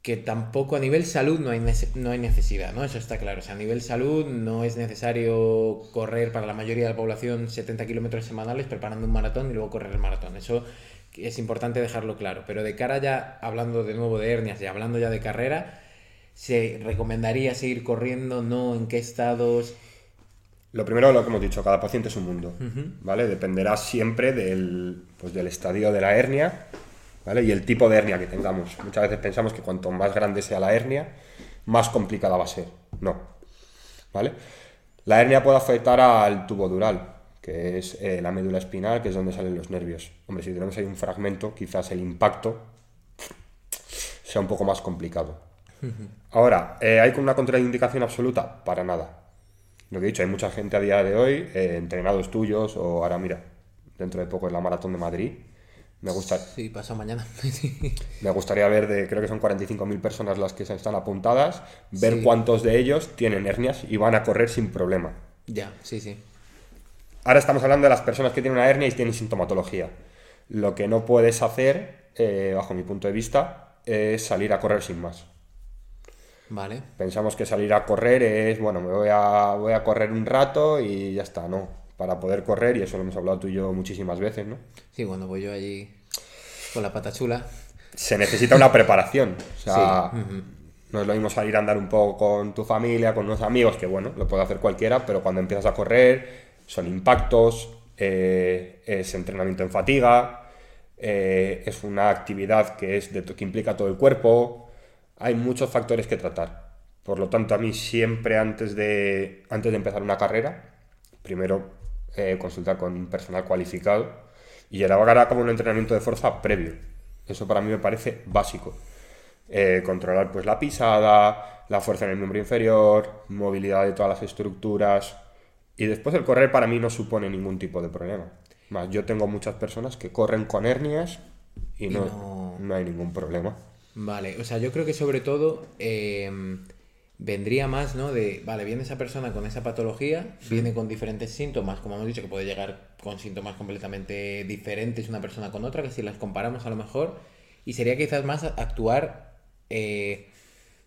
que tampoco a nivel salud no hay, no hay necesidad, ¿no? Eso está claro. O sea, a nivel salud no es necesario correr para la mayoría de la población 70 kilómetros semanales preparando un maratón y luego correr el maratón. Eso es importante dejarlo claro. Pero de cara ya, hablando de nuevo de hernias y hablando ya de carrera, ¿se recomendaría seguir corriendo? ¿No? ¿En qué estados? Lo primero, lo que hemos dicho, cada paciente es un mundo, ¿vale? Dependerá siempre del, pues, del estadio de la hernia y el tipo de hernia que tengamos. Muchas veces pensamos que cuanto más grande sea la hernia, más complicada va a ser. No. ¿Vale? La hernia puede afectar al tubo dural, que es eh, la médula espinal, que es donde salen los nervios. Hombre, si tenemos ahí un fragmento, quizás el impacto sea un poco más complicado. Ahora, eh, ¿hay una contraindicación absoluta? Para nada. Lo que he dicho, hay mucha gente a día de hoy, eh, entrenados tuyos, o ahora mira, dentro de poco es la maratón de Madrid, me gusta... Sí, pasa mañana. me gustaría ver, de, creo que son 45.000 personas las que están apuntadas, ver cuántos de ellos tienen hernias y van a correr sin problema. Ya, sí, sí. Ahora estamos hablando de las personas que tienen una hernia y tienen sintomatología. Lo que no puedes hacer, eh, bajo mi punto de vista, es salir a correr sin más. Vale. Pensamos que salir a correr es, bueno, me voy a, voy a correr un rato y ya está, no para poder correr, y eso lo hemos hablado tú y yo muchísimas veces, ¿no? Sí, cuando voy yo allí con la pata chula. Se necesita una preparación. O sea, no es lo mismo salir a andar un poco con tu familia, con unos amigos, que bueno, lo puede hacer cualquiera, pero cuando empiezas a correr, son impactos, eh, es entrenamiento en fatiga, eh, es una actividad que, es que implica todo el cuerpo, hay muchos factores que tratar. Por lo tanto, a mí siempre antes de, antes de empezar una carrera, primero eh, consultar con personal cualificado y llevar a cabo un entrenamiento de fuerza previo. Eso para mí me parece básico. Eh, controlar pues la pisada, la fuerza en el miembro inferior, movilidad de todas las estructuras. Y después el correr para mí no supone ningún tipo de problema. Más, yo tengo muchas personas que corren con hernias y, no, no... hay ningún problema. Vale, o sea, yo creo que sobre todo eh, vendría más, ¿no? De, vale, viene esa persona con esa patología, viene con diferentes síntomas, como hemos dicho, que puede llegar con síntomas completamente diferentes una persona con otra, que si las comparamos a lo mejor, y sería quizás más actuar eh,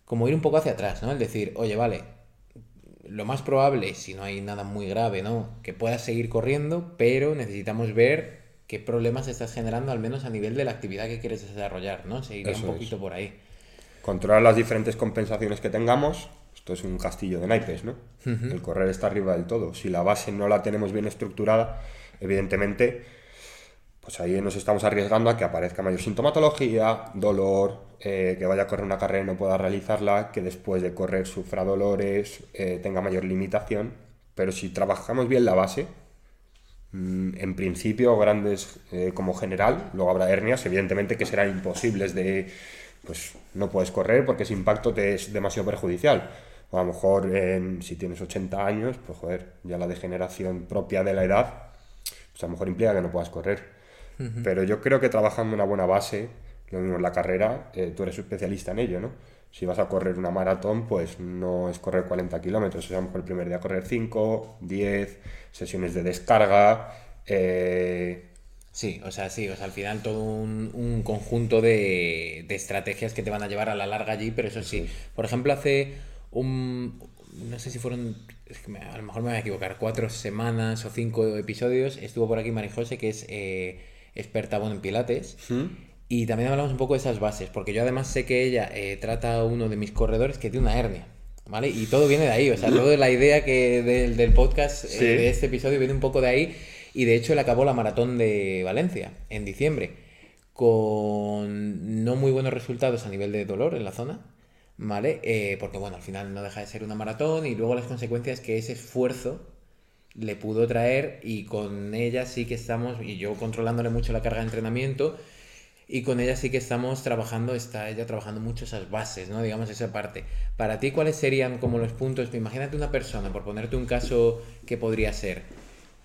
como ir un poco hacia atrás, ¿no? Es decir, oye, vale, lo más probable, si no hay nada muy grave, ¿no? Que puedas seguir corriendo, pero necesitamos ver qué problemas estás generando, al menos a nivel de la actividad que quieres desarrollar, ¿no? Seguiría un poquito por ahí controlar las diferentes compensaciones que tengamos. Esto es un castillo de naipes, ¿no? El correr está arriba del todo. Si la base no la tenemos bien estructurada, evidentemente, pues ahí nos estamos arriesgando a que aparezca mayor sintomatología, dolor, eh, que vaya a correr una carrera y no pueda realizarla, que después de correr sufra dolores, eh, tenga mayor limitación. Pero si trabajamos bien la base, mm, en principio, grandes eh, como general, luego habrá hernias, evidentemente que serán imposibles de pues no puedes correr porque ese impacto te es demasiado perjudicial. O a lo mejor en, si tienes 80 años, pues joder, ya la degeneración propia de la edad, pues a lo mejor implica que no puedas correr. Pero yo creo que trabajando una buena base, lo mismo en la carrera, eh, tú eres especialista en ello, ¿no? Si vas a correr una maratón, pues no es correr 40 kilómetros, es a lo mejor el primer día correr 5, 10, sesiones de descarga. Eh, sí, o sea, sí, o sea, al final todo un, conjunto de, estrategias que te van a llevar a la larga allí, pero eso sí. Por ejemplo, hace un. No sé si fueron. a lo mejor me voy a equivocar, cuatro semanas o cinco episodios. Estuvo por aquí Marijose, que es eh, experta bueno, en Pilates. Y también hablamos un poco de esas bases, porque yo además sé que ella eh, trata a uno de mis corredores que tiene una hernia. ¿Vale? Y todo viene de ahí, o sea, toda la idea que del, podcast, eh, de este episodio, viene un poco de ahí. Y de hecho él acabó la maratón de Valencia en diciembre, con no muy buenos resultados a nivel de dolor en la zona, ¿vale? Eh, porque bueno, al final no deja de ser una maratón y luego las consecuencias que ese esfuerzo le pudo traer y con ella sí que estamos, y yo controlándole mucho la carga de entrenamiento, y con ella sí que estamos trabajando, está ella trabajando mucho esas bases, ¿no? Digamos, esa parte. Para ti, ¿cuáles serían como los puntos? Imagínate una persona, por ponerte un caso que podría ser,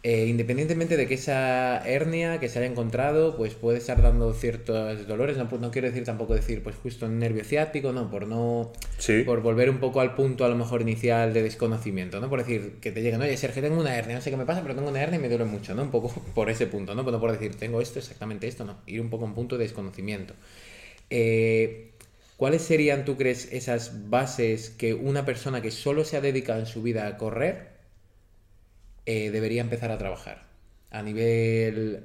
eh, independientemente de que esa hernia que se haya encontrado, pues puede estar dando ciertos dolores, no, no quiero decir tampoco decir, pues justo un nervio ciático, no, por no, por volver un poco al punto a lo mejor inicial de desconocimiento, ¿no? Por decir, que te lleguen, oye, Sergio, tengo una hernia, no sé qué me pasa, pero tengo una hernia y me duele mucho, ¿no? Un poco por ese punto, ¿no? Pero no por decir, tengo esto, exactamente esto, no, ir un poco a un punto de desconocimiento. Eh, ¿Cuáles serían, tú crees, esas bases que una persona que solo se ha dedicado en su vida a correr eh, debería empezar a trabajar. A nivel,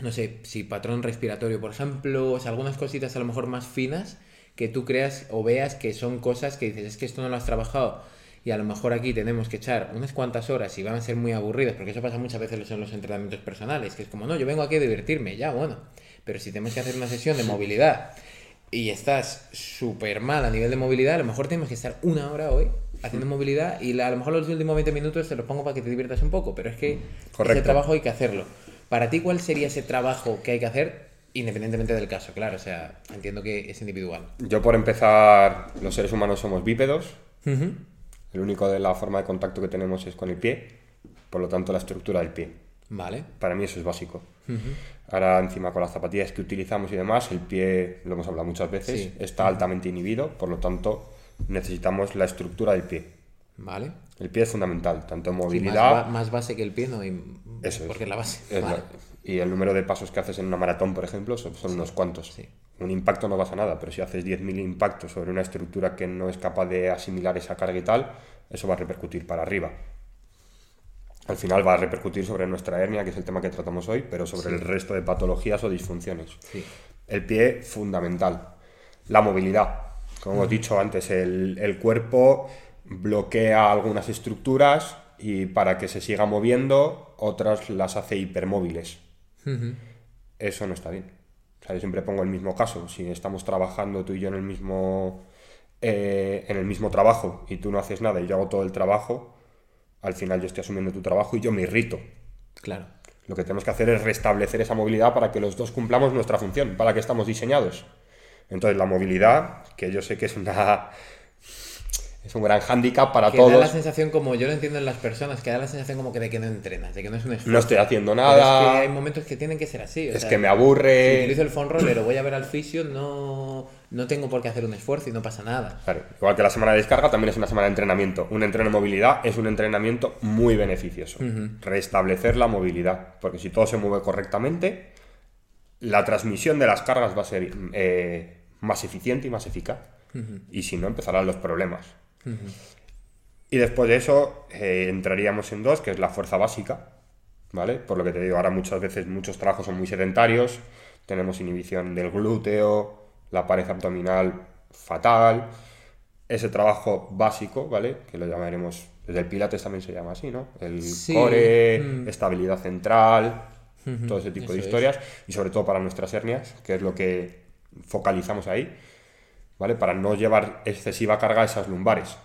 no sé, si patrón respiratorio, por ejemplo, o sea, algunas cositas a lo mejor más finas que tú creas o veas que son cosas que dices, es que esto no lo has trabajado y a lo mejor aquí tenemos que echar unas cuantas horas y van a ser muy aburridas, porque eso pasa muchas veces en los entrenamientos personales, que es como, no, yo vengo aquí a divertirme, ya, bueno, pero si tenemos que hacer una sesión de movilidad y estás súper mal a nivel de movilidad, a lo mejor tenemos que estar una hora hoy haciendo movilidad y a lo mejor los últimos 20 minutos te los pongo para que te diviertas un poco, pero es que ese trabajo hay que hacerlo. Para ti, ¿cuál sería ese trabajo que hay que hacer independientemente del caso? Claro, o sea, entiendo que es individual. Yo por empezar, los seres humanos somos bípedos. El único de la forma de contacto que tenemos es con el pie, por lo tanto la estructura del pie. Vale. Para mí eso es básico. Ahora encima con las zapatillas que utilizamos y demás, el pie, lo hemos hablado muchas veces, está altamente inhibido, por lo tanto necesitamos la estructura del pie. Vale. El pie es fundamental, tanto movilidad. más, base que el pie, ¿no? Eso porque es la base. y el número de pasos que haces en una maratón, por ejemplo, son, unos cuantos. Un impacto no pasa nada, pero si haces 10.000 impactos sobre una estructura que no es capaz de asimilar esa carga y tal, eso va a repercutir para arriba. Al final va a repercutir sobre nuestra hernia, que es el tema que tratamos hoy, pero sobre el resto de patologías o disfunciones. El pie, fundamental. La movilidad como hemos dicho antes, el, cuerpo bloquea algunas estructuras y para que se siga moviendo, otras las hace hipermóviles. Eso no está bien. yo siempre pongo el mismo caso. Si estamos trabajando tú y yo en el mismo, eh, en el mismo trabajo y tú no haces nada y yo hago todo el trabajo, al final yo estoy asumiendo tu trabajo y yo me irrito. Claro. Lo que tenemos que hacer es restablecer esa movilidad para que los dos cumplamos nuestra función, para que estamos diseñados. Entonces, la movilidad, que yo sé que es una es un gran hándicap para que todos. Da la sensación, como yo lo entiendo en las personas, que da la sensación como que de que no entrenas, de que no es un esfuerzo. No estoy haciendo nada. es que hay momentos que tienen que ser así. es que me aburre. Si utilizo el phone roller o voy a ver al fisio, no, no tengo por qué hacer un esfuerzo y no pasa nada. Igual que la semana de descarga también es una semana de entrenamiento. Un entreno de movilidad es un entrenamiento muy beneficioso. Restablecer la movilidad. Porque si todo se mueve correctamente, la transmisión de las cargas va a ser eh, más eficiente y más eficaz. Y si no, empezarán los problemas. Y después de eso eh, entraríamos en dos, que es la fuerza básica, ¿vale? Por lo que te digo, ahora muchas veces muchos trabajos son muy sedentarios, tenemos inhibición del glúteo, la pared abdominal fatal, ese trabajo básico, ¿vale? Que lo llamaremos, desde el Pilates también se llama así, ¿no? El core, estabilidad central, todo ese tipo de historias, y sobre todo para nuestras hernias, que es lo que focalizamos ahí, ¿vale? Para no llevar excesiva carga a esas lumbares.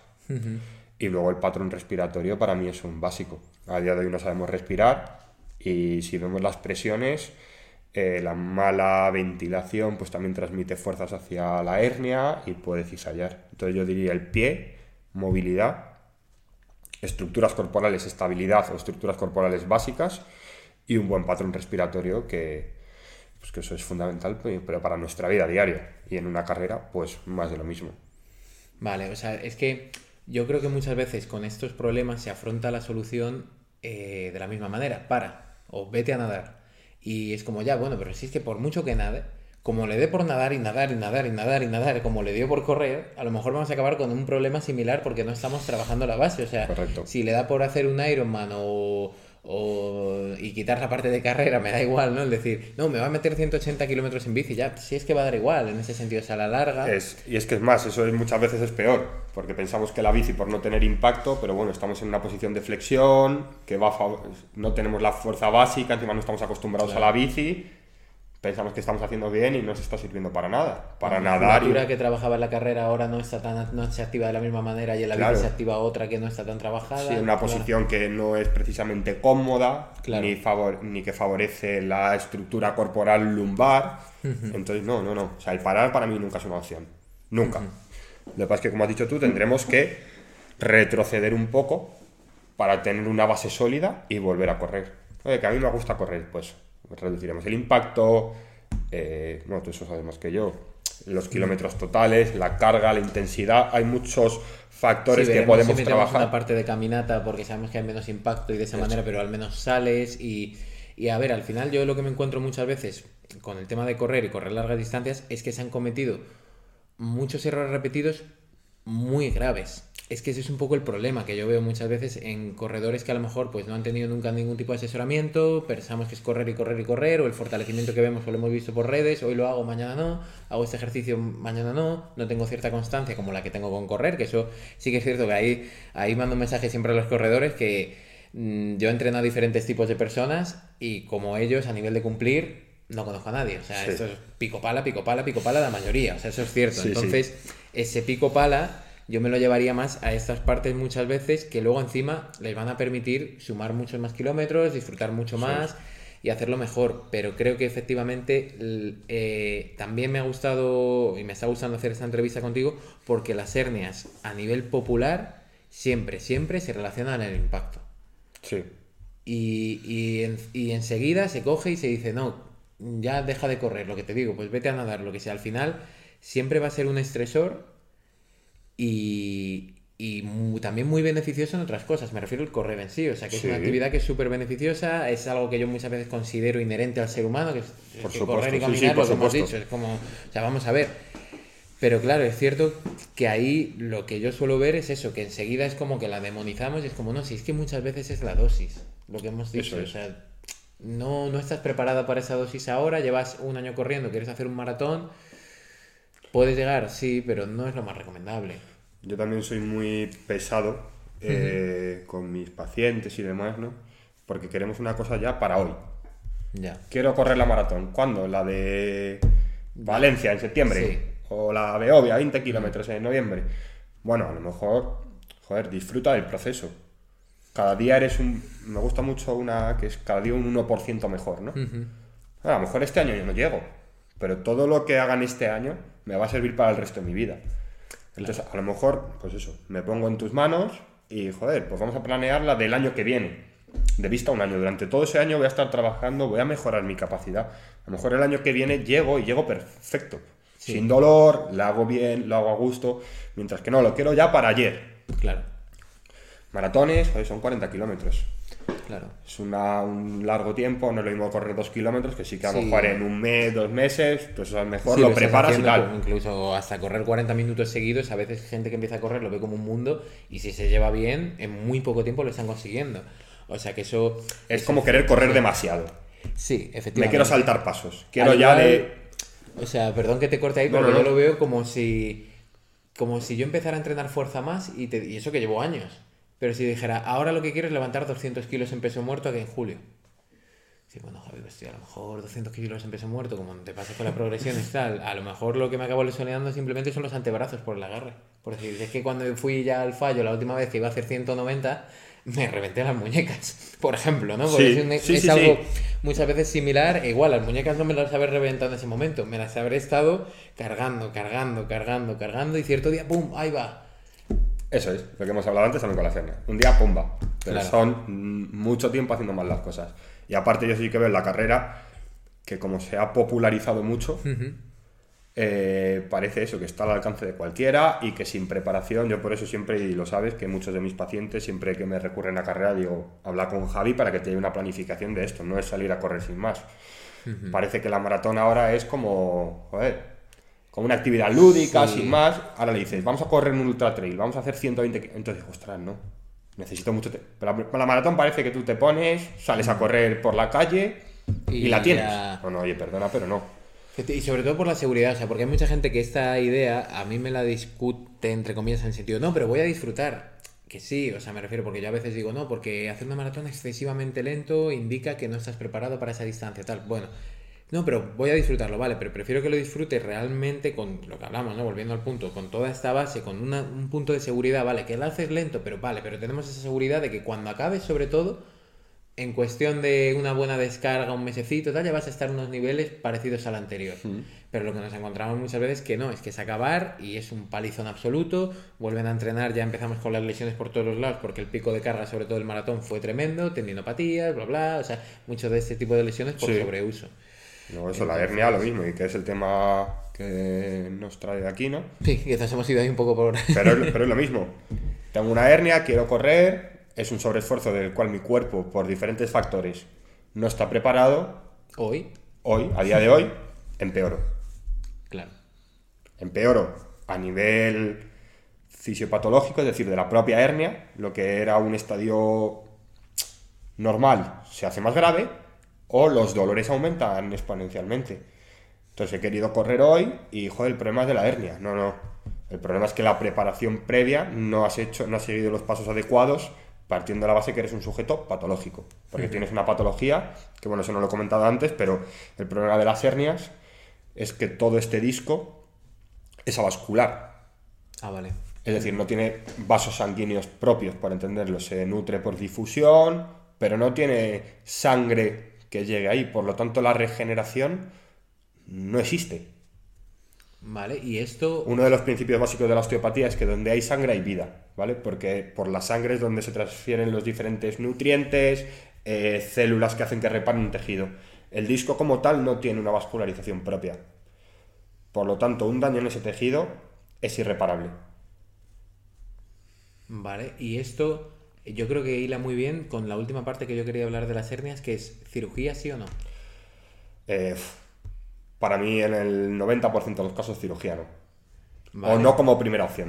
Y luego el patrón respiratorio para mí es un básico. A día de hoy no sabemos respirar y si vemos las presiones, eh, la mala ventilación pues también transmite fuerzas hacia la hernia y puede cizallar. Entonces yo diría el pie, movilidad, estructuras corporales, estabilidad o estructuras corporales básicas y un buen patrón respiratorio que, pues que eso es fundamental, pero para nuestra vida diaria y en una carrera, pues más de lo mismo. Vale, o sea, es que yo creo que muchas veces con estos problemas se afronta la solución eh, de la misma manera, para o vete a nadar. Y es como ya, bueno, pero si es que por mucho que nade, como le dé por nadar y nadar y nadar y nadar y nadar, como le dio por correr, a lo mejor vamos a acabar con un problema similar porque no estamos trabajando la base. O sea, si le da por hacer un Ironman o, o, y quitar la parte de carrera, me da igual, ¿no? Es decir, no, me va a meter 180 kilómetros en bici, ya, si es que va a dar igual, en ese sentido, o sea, a la larga. Es, y es que es más, eso es, muchas veces es peor, porque pensamos que la bici por no tener impacto, pero bueno, estamos en una posición de flexión, que va no tenemos la fuerza básica, encima no estamos acostumbrados a la bici pensamos que estamos haciendo bien y no se está sirviendo para nada. Para nadar. La cultura que trabajaba en la carrera ahora no está tan no se activa de la misma manera y en la vida se activa otra que no está tan trabajada. Sí, una posición que no es precisamente cómoda, ni, favor, ni que favorece la estructura corporal lumbar. Entonces, no, no, no. O sea, el parar para mí nunca es una opción. Nunca. Lo que pasa es que, como has dicho tú, tendremos que retroceder un poco para tener una base sólida y volver a correr. Oye, que a mí me gusta correr, pues reduciremos el impacto, eh, bueno, tú eso sabes más que yo, los kilómetros totales, la carga, la intensidad, hay muchos factores que podemos si trabajar. una parte de caminata porque sabemos que hay menos impacto y de esa manera, pero al menos sales y, y a ver, al final yo lo que me encuentro muchas veces con el tema de correr y correr largas distancias es que se han cometido muchos errores repetidos muy graves. Es que ese es un poco el problema que yo veo muchas veces en corredores que a lo mejor pues no han tenido nunca ningún tipo de asesoramiento, pensamos que es correr y correr y correr, o el fortalecimiento que vemos o lo hemos visto por redes, hoy lo hago, mañana no, hago este ejercicio, mañana no, no tengo cierta constancia como la que tengo con correr, que eso sí que es cierto que ahí, ahí mando un mensaje siempre a los corredores que mm, yo entreno a diferentes tipos de personas y como ellos a nivel de cumplir no conozco a nadie. O sea, esto es pico pala, pico pala, pico pala la mayoría. O sea, eso es cierto. Entonces, ese pico pala yo me lo llevaría más a estas partes muchas veces que luego encima les van a permitir sumar muchos más kilómetros, disfrutar mucho más y hacerlo mejor. Pero creo que efectivamente eh, también me ha gustado y me está gustando hacer esta entrevista contigo porque las hernias a nivel popular siempre, siempre se relacionan en el impacto. Sí. Y, y, y enseguida se coge y se dice, no, ya deja de correr, lo que te digo, pues vete a nadar, lo que sea. Al final siempre va a ser un estresor y, también muy beneficioso en otras cosas. Me refiero al correr en sí. O sea, que es una actividad que es súper beneficiosa, es algo que yo muchas veces considero inherente al ser humano, que es correr y caminar, lo que hemos dicho. Es como, o sea, vamos a ver. Pero claro, es cierto que ahí lo que yo suelo ver es eso, que enseguida es como que la demonizamos y es como, no, si es que muchas veces es la dosis, lo que hemos dicho. O sea, no, no estás preparada para esa dosis ahora, llevas un año corriendo, quieres hacer un maratón Puedes llegar, sí, pero no es lo más recomendable. Yo también soy muy pesado eh, con mis pacientes y demás, ¿no? Porque queremos una cosa ya para hoy. Ya. Quiero correr la maratón. ¿Cuándo? La de Valencia, en septiembre. O la de Obvia, 20 kilómetros en noviembre. Bueno, a lo mejor, joder, disfruta del proceso. Cada día eres un. Me gusta mucho una que es cada día un 1% mejor, ¿no? A lo mejor este año yo no llego. Pero todo lo que hagan este año me va a servir para el resto de mi vida. Entonces, a lo mejor, pues eso, me pongo en tus manos y, joder, pues vamos a planearla del año que viene. De vista a un año. Durante todo ese año voy a estar trabajando, voy a mejorar mi capacidad. A lo mejor el año que viene llego y llego perfecto. Sin dolor, lo hago bien, lo hago a gusto. Mientras que no, lo quiero ya para ayer. Claro. Maratones, joder, son 40 kilómetros. Claro. Es un largo tiempo, no es lo mismo correr dos kilómetros, que sí que a lo mejor en un mes, dos meses, pues a lo mejor lo preparas y tal. Incluso hasta correr 40 minutos seguidos, a veces gente que empieza a correr lo ve como un mundo y si se lleva bien, en muy poco tiempo lo están consiguiendo. O sea que eso... Es como querer correr demasiado. Sí, efectivamente. Me quiero saltar pasos. Quiero ya de... O sea, perdón que te corte ahí, pero yo lo veo como si... Como si yo empezara a entrenar fuerza más y, y eso que llevo años. Pero si dijera, ahora lo que quiero es levantar 200 kilos en peso muerto aquí en julio. Sí, bueno, Javi, pues, a lo mejor 200 kilos en peso muerto, como te pasa con la progresión y tal, a lo mejor lo que me acabo lesionando simplemente son los antebrazos por el agarre. Por decir, es que cuando fui ya al fallo la última vez que iba a hacer 190, me reventé las muñecas, por ejemplo, ¿no? Porque es, algo muchas veces similar, e igual, las muñecas no me las habré reventado en ese momento, me las habré estado cargando, cargando, cargando, cargando, y cierto día, ¡pum! Ahí va Eso es, lo que hemos hablado antes también con la hernia. Un día, pumba. Pero son mucho tiempo haciendo mal las cosas. Y aparte yo sí que veo en la carrera que como se ha popularizado mucho, eh, parece eso, que está al alcance de cualquiera y que sin preparación, yo por eso siempre, y lo sabes, que muchos de mis pacientes, siempre que me recurren a carrera, digo, habla con Javi para que te dé una planificación de esto, no es salir a correr sin más. Parece que la maratón ahora es como, joder, como una actividad lúdica, sin más. Ahora le dices, vamos a correr un ultra trail, vamos a hacer 120. Entonces, ostras, no. Necesito mucho. Pero la, maratón parece que tú te pones, sales a correr por la calle y, la tienes. No, no, oye, perdona, pero no. Y sobre todo por la seguridad, o sea, porque hay mucha gente que esta idea a mí me la discute, entre comillas, en el sentido, no, pero voy a disfrutar. Que sí, o sea, me refiero porque yo a veces digo, no, porque hacer una maratón excesivamente lento indica que no estás preparado para esa distancia, tal. Bueno, no, pero voy a disfrutarlo, vale, pero prefiero que lo disfrutes realmente con lo que hablamos, ¿no? Volviendo al punto, con toda esta base, con un punto de seguridad, vale, que lo haces lento, pero vale, pero tenemos esa seguridad de que cuando acabes, sobre todo, en cuestión de una buena descarga, un mesecito, tal, ya vas a estar en unos niveles parecidos al anterior. Pero lo que nos encontramos muchas veces que no, es que es acabar y es un palizón absoluto, vuelven a entrenar, ya empezamos con las lesiones por todos los lados, porque el pico de carga, sobre todo el maratón, fue tremendo, tendinopatías, bla, bla, o sea, mucho de este tipo de lesiones por sobreuso. No, eso, la hernia, lo mismo, y que es el tema que nos trae de aquí, ¿no? Sí, quizás hemos ido ahí un poco por... Pero, pero es lo mismo. Tengo una hernia, quiero correr, es un sobreesfuerzo del cual mi cuerpo, por diferentes factores, no está preparado. Hoy. Hoy, a día de hoy, empeoro. Claro. Empeoro a nivel fisiopatológico, es decir, de la propia hernia, lo que era un estadio normal se hace más grave o los dolores aumentan exponencialmente. Entonces he querido correr hoy y, joder, el problema es de la hernia. No, no. El problema es que la preparación previa no has hecho, no has seguido los pasos adecuados partiendo de la base que eres un sujeto patológico, porque tienes una patología, que bueno, eso no lo he comentado antes, pero el problema de las hernias es que todo este disco es avascular. Ah, vale. Es decir, no tiene vasos sanguíneos propios, por entenderlo, se nutre por difusión, pero no tiene sangre que llegue ahí, por lo tanto la regeneración no existe. Vale, y esto... Uno de los principios básicos de la osteopatía es que donde hay sangre hay vida, ¿vale? Porque por la sangre es donde se transfieren los diferentes nutrientes, eh, células que hacen que reparen un tejido. El disco como tal no tiene una vascularización propia. Por lo tanto, un daño en ese tejido es irreparable. Vale, y esto yo creo que hila muy bien con la última parte que yo quería hablar de las hernias, que es cirugía, sí o no. Eh, para mí en el 90% de los casos cirugía no. O no como primera opción.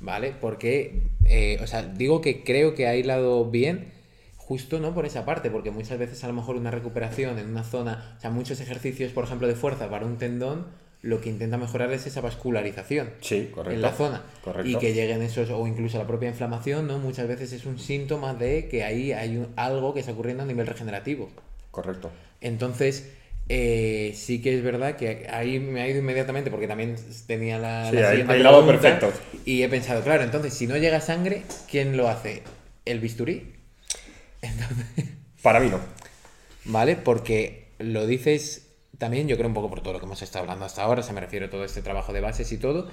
Vale, porque, eh, o sea, digo que creo que ha hilado bien justo no por esa parte, porque muchas veces a lo mejor una recuperación en una zona, o sea, muchos ejercicios, por ejemplo, de fuerza para un tendón, lo que intenta mejorar es esa vascularización sí, correcto, en la zona. Correcto. Y que lleguen esos, o incluso la propia inflamación, ¿no? Muchas veces es un síntoma de que ahí hay algo que está ocurriendo a nivel regenerativo. Correcto. Entonces, eh, sí que es verdad que ahí me ha ido inmediatamente porque también tenía la, sí, lado perfecto. Y he pensado, claro, entonces si no llega sangre, ¿quién lo hace? ¿El bisturí? Para mí no. Vale, porque lo dices también, yo creo un poco por todo lo que hemos estado hablando hasta ahora, se me refiero a todo este trabajo de bases y todo,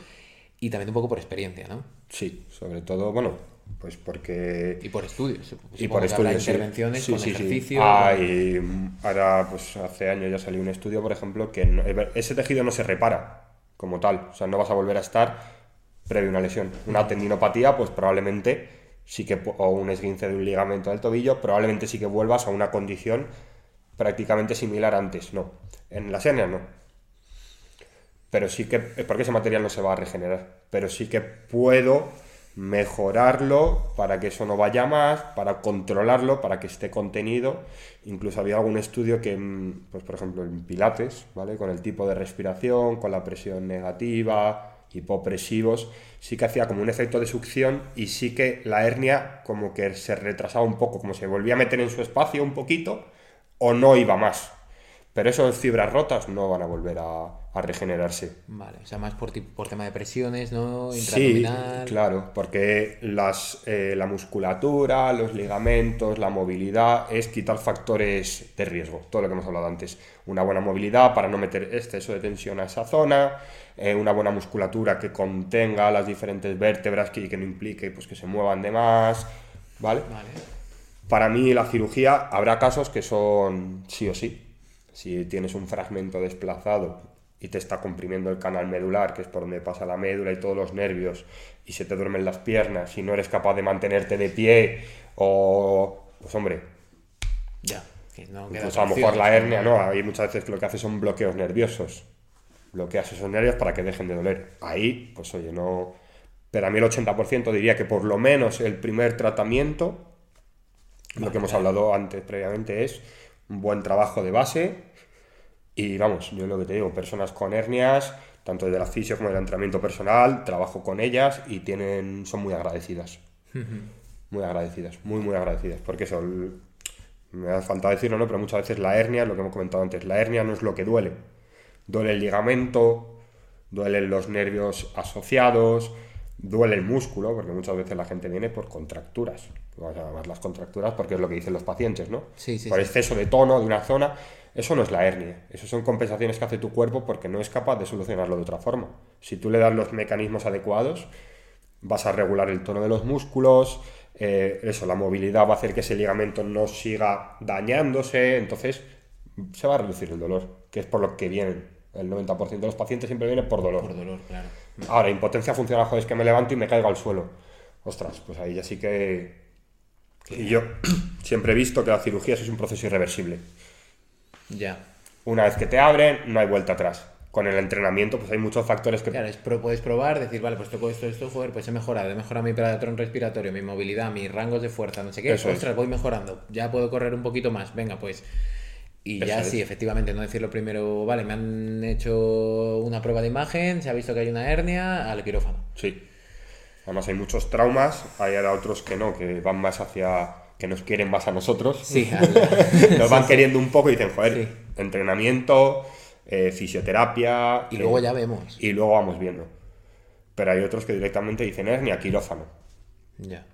y también un poco por experiencia, ¿no? Sí, sobre todo, bueno, pues porque... Y por estudios. Y por estudios, intervenciones sí, con sí, ejercicio. Ah, y ahora, pues hace años ya salió un estudio, por ejemplo, que ese tejido no se repara como tal. O sea, no vas a volver a estar previo a una lesión. Una tendinopatía, pues probablemente sí que... O un esguince de un ligamento del tobillo, probablemente sí que vuelvas a una condición prácticamente similar antes. No. En las hernias no. Pero sí que... Porque ese material no se va a regenerar. Pero sí que puedo mejorarlo para que eso no vaya más, para controlarlo, para que esté contenido. Incluso había algún estudio que, mm, pues por ejemplo, en Pilates, ¿vale? Con el tipo de respiración, con la presión negativa, hipopresivos, sí que hacía como un efecto de succión y sí que la hernia como que se retrasaba un poco, como se volvía a meter en su espacio un poquito o no iba más. Pero esas fibras rotas no van a volver a, a regenerarse. Vale, o sea, más por, por tema de presiones, ¿no? Sí, claro, porque las, eh, la musculatura, los ligamentos, la movilidad es quitar factores de riesgo, todo lo que hemos hablado antes. Una buena movilidad para no meter exceso de tensión a esa zona, eh, una buena musculatura que contenga las diferentes vértebras que, que no implique pues, que se muevan de más, ¿vale? Vale. Para mí la cirugía habrá casos que son sí o sí. Si tienes un fragmento desplazado y te está comprimiendo el canal medular, que es por donde pasa la médula y todos los nervios, y se te duermen las piernas y no eres capaz de mantenerte de pie, o. Pues hombre. Ya. no pues a lo mejor la hernia, ¿no? Hay muchas veces que lo que hace son bloqueos nerviosos. Bloqueas esos nervios para que dejen de doler. Ahí, pues oye, no. Pero a mí el 80% diría que por lo menos el primer tratamiento, lo que hemos hablado antes previamente, es un buen trabajo de base y vamos, yo lo que te digo, personas con hernias, tanto de la fisio como del entrenamiento personal, trabajo con ellas y tienen, son muy agradecidas. muy agradecidas, muy, muy agradecidas. Porque eso, me da falta decirlo, ¿no? Pero muchas veces la hernia, lo que hemos comentado antes, la hernia no es lo que duele. Duele el ligamento, duelen los nervios asociados, duele el músculo, porque muchas veces la gente viene por contracturas. Vamos a llamar las contracturas porque es lo que dicen los pacientes, ¿no? Sí, sí, por exceso de tono de una zona. Eso no es la hernia, eso son compensaciones que hace tu cuerpo porque no es capaz de solucionarlo de otra forma. Si tú le das los mecanismos adecuados, vas a regular el tono de los músculos, eh, eso, la movilidad va a hacer que ese ligamento no siga dañándose, entonces se va a reducir el dolor, que es por lo que vienen. El 90% de los pacientes siempre vienen por dolor. Por dolor, claro. Ahora, impotencia funcional, joder, es que me levanto y me caigo al suelo. Ostras, pues ahí ya sí que... Y yo siempre he visto que la cirugía es un proceso irreversible. Ya. Una vez que te abren, no hay vuelta atrás. Con el entrenamiento, pues hay muchos factores que... Claro, es puedes probar, decir, vale, pues toco esto, esto, joder, pues he mejorado, he mejorado mi patrón respiratorio, mi movilidad, mis rangos de fuerza, no sé qué. Ostras, voy mejorando, ya puedo correr un poquito más, venga, pues... Y ya sí, efectivamente, no decirlo primero, vale, me han hecho una prueba de imagen, se ha visto que hay una hernia, al quirófano. Sí. Además hay muchos traumas, hay otros que no, que van más hacia que nos quieren más a nosotros. Sí, nos van queriendo un poco y dicen, joder, entrenamiento, eh, fisioterapia. Y luego ya vemos. Y luego vamos viendo. Pero hay otros que directamente dicen hernia, quirófano. Ya.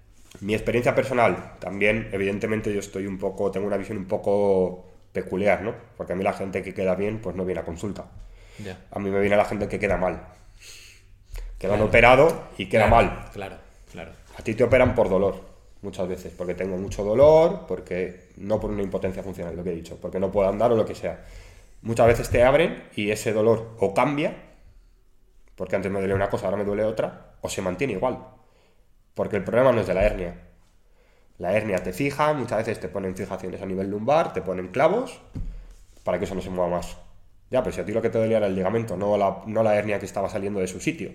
Mi experiencia personal, también, evidentemente, yo estoy un poco, tengo una visión un poco peculiar, ¿no? Porque a mí la gente que queda bien, pues no viene a consulta. Ya. A mí me viene la gente que queda mal. Quedan operado y queda mal. Claro, claro. A ti te operan por dolor muchas veces, porque tengo mucho dolor, porque no por una impotencia funcional, lo que he dicho, porque no puedo andar o lo que sea. Muchas veces te abren y ese dolor o cambia, porque antes me duele una cosa, ahora me duele otra, o se mantiene igual. Porque el problema no es de la hernia. La hernia te fija, muchas veces te ponen fijaciones a nivel lumbar, te ponen clavos, para que eso no se mueva más. Ya, pero si a ti lo que te dolía era el ligamento, no la, no la hernia que estaba saliendo de su sitio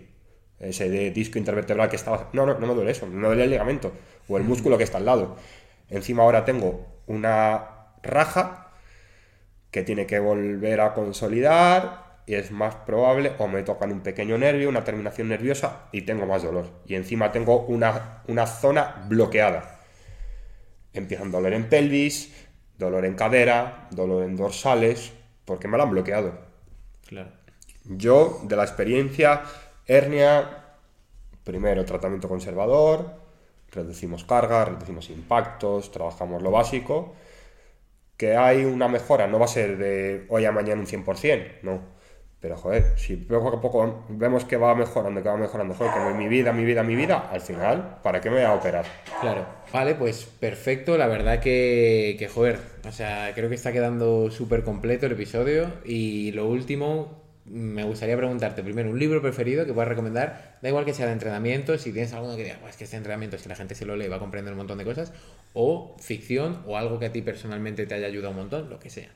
ese de disco intervertebral que estaba... No, no, no me duele eso, no me duele el ligamento o el músculo que está al lado. Encima ahora tengo una raja que tiene que volver a consolidar y es más probable o me tocan un pequeño nervio, una terminación nerviosa y tengo más dolor. Y encima tengo una, una zona bloqueada. Empiezan dolor en pelvis, dolor en cadera, dolor en dorsales, porque me lo han bloqueado. Claro. Yo, de la experiencia, Hernia, primero tratamiento conservador, reducimos cargas, reducimos impactos, trabajamos lo básico. Que hay una mejora, no va a ser de hoy a mañana un 100%, no. Pero joder, si poco a poco vemos que va mejorando, que va mejorando, joder, que mi vida, mi vida, mi vida, al final, ¿para qué me voy a operar? Claro, vale, pues perfecto, la verdad que, que joder, o sea, creo que está quedando súper completo el episodio y lo último, me gustaría preguntarte primero un libro preferido que puedas recomendar, da igual que sea de entrenamiento, si tienes alguno que diga, es que este entrenamiento es que la gente se lo lee va a comprender un montón de cosas, o ficción o algo que a ti personalmente te haya ayudado un montón, lo que sea.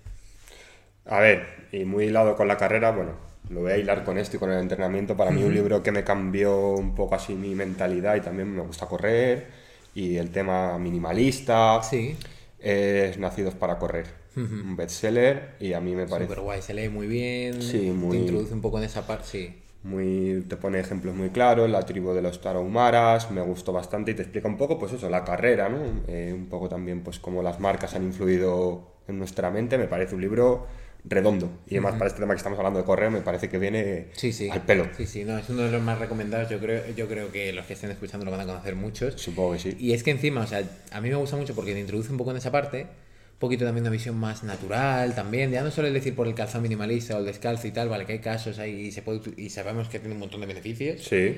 A ver, y muy hilado con la carrera, bueno, lo voy a hilar con esto y con el entrenamiento. Para mí un libro que me cambió un poco así mi mentalidad y también me gusta correr y el tema minimalista. Sí. Es Nacidos para correr un bestseller y a mí me parece... Súper guay, se lee muy bien, sí, muy... te introduce un poco en esa parte, sí. Muy, te pone ejemplos muy claros, la tribu de los tarahumaras, me gustó bastante y te explica un poco, pues eso, la carrera, ¿no? Eh, un poco también, pues cómo las marcas han influido en nuestra mente, me parece un libro redondo. Y además, para este tema que estamos hablando de correo, me parece que viene Sí, sí. al pelo. Sí, sí, no, es uno de los más recomendados. Yo creo, yo creo que los que estén escuchando lo van a conocer muchos. Supongo que sí. Y es que encima, o sea, a mí me gusta mucho porque te introduce un poco en esa parte, un poquito también una visión más natural también, ya no solo el decir por el calzado minimalista o el descalzo y tal, vale, que hay casos ahí y, se puede, y sabemos que tiene un montón de beneficios, Sí,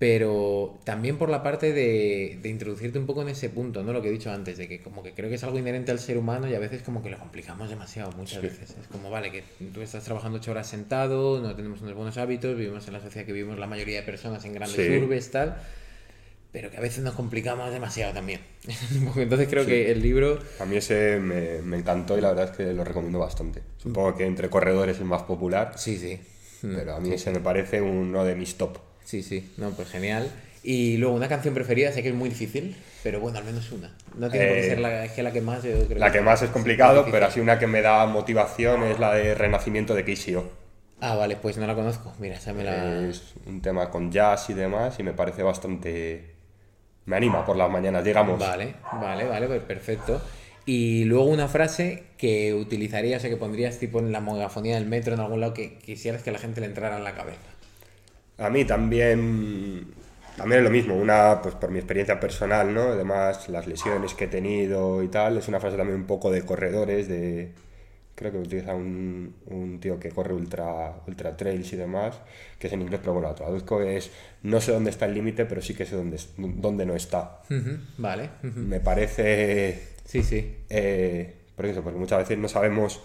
pero también por la parte de, de introducirte un poco en ese punto, ¿no? Lo que he dicho antes, de que como que creo que es algo inherente al ser humano y a veces como que lo complicamos demasiado muchas veces. Es como, vale, que tú estás trabajando ocho horas sentado, no tenemos unos buenos hábitos, vivimos en la sociedad que vivimos la mayoría de personas en grandes Sí. urbes, tal, pero que a veces nos complicamos demasiado también. Entonces creo que el libro... a mí ese me, me encantó y la verdad es que lo recomiendo bastante. Supongo que entre corredores es el más popular, Sí, sí. Pero a mí ese me parece uno de mis top. Sí, sí. No, pues genial. Y luego una canción preferida, sé que es muy difícil, pero bueno, al menos una. No tiene por qué Eh, ser la, es que la que más yo creo La que más es complicado, pero así una que me da motivación es la de Renacimiento de KCO. Ah, vale, pues no la conozco. Mira, esa me la... Es un tema con jazz y demás y me parece bastante... Me anima por las mañanas, digamos. Vale, vale, vale, pues perfecto. Y luego una frase que utilizarías, o que pondrías tipo en la megafonía del metro, en algún lado, que quisieras que la gente le entrara en la cabeza. A mí también, también es lo mismo, una, pues por mi experiencia personal, ¿no? Además, las lesiones que he tenido y tal, es una frase también un poco de corredores, de... Creo que utiliza un, un tío que corre ultra, ultra trails y demás, que es en inglés, pero bueno, lo traduzco, es no sé dónde está el límite, pero sí que sé dónde, dónde no está. Vale. Me parece Sí, sí. eh, por eso, porque muchas veces no sabemos,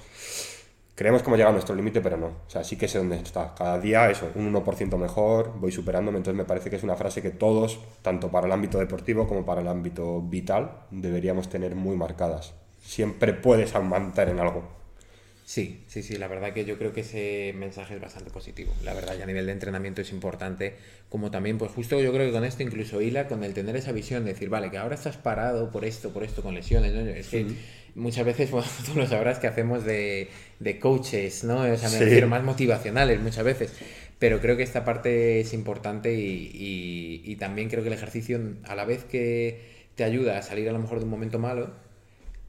creemos hemos llegado a nuestro límite, pero no. O sea, sí que sé dónde está. Cada día, eso, un 1% mejor, voy superándome. Entonces me parece que es una frase que todos, tanto para el ámbito deportivo como para el ámbito vital, deberíamos tener muy marcadas. Siempre puedes aumentar en algo. Sí, sí, sí, la verdad que yo creo que ese mensaje es bastante positivo. La verdad, y a nivel de entrenamiento es importante, como también, pues justo yo creo que con esto incluso hila con el tener esa visión de decir, vale, que ahora estás parado por esto, por esto, con lesiones, ¿no? Es que muchas veces, bueno, tú lo sabrás que hacemos de, de coaches, ¿no? O sea, me Sí. refiero más motivacionales muchas veces. Pero creo que esta parte es importante y, y- y también creo que el ejercicio, a la vez que te ayuda a salir a lo mejor de un momento malo,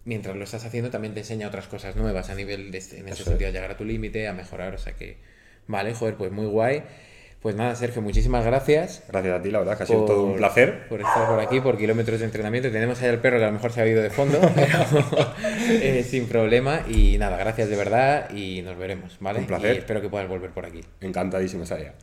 mientras lo estás haciendo también te enseña otras cosas nuevas a nivel de este- en ese sentido, a llegar a tu límite, a mejorar, o sea que, vale, joder, pues muy guay. Pues nada, Sergio, muchísimas gracias. Gracias a ti, la verdad, que ha sido por- todo un placer. Por estar por aquí, por kilómetros de entrenamiento. Tenemos ahí al perro que a lo mejor se ha oído de fondo, pero eh, sin problema. Y nada, gracias de verdad y nos veremos, ¿vale? Un placer. Y espero que puedas volver por aquí. Encantadísimo, Saya.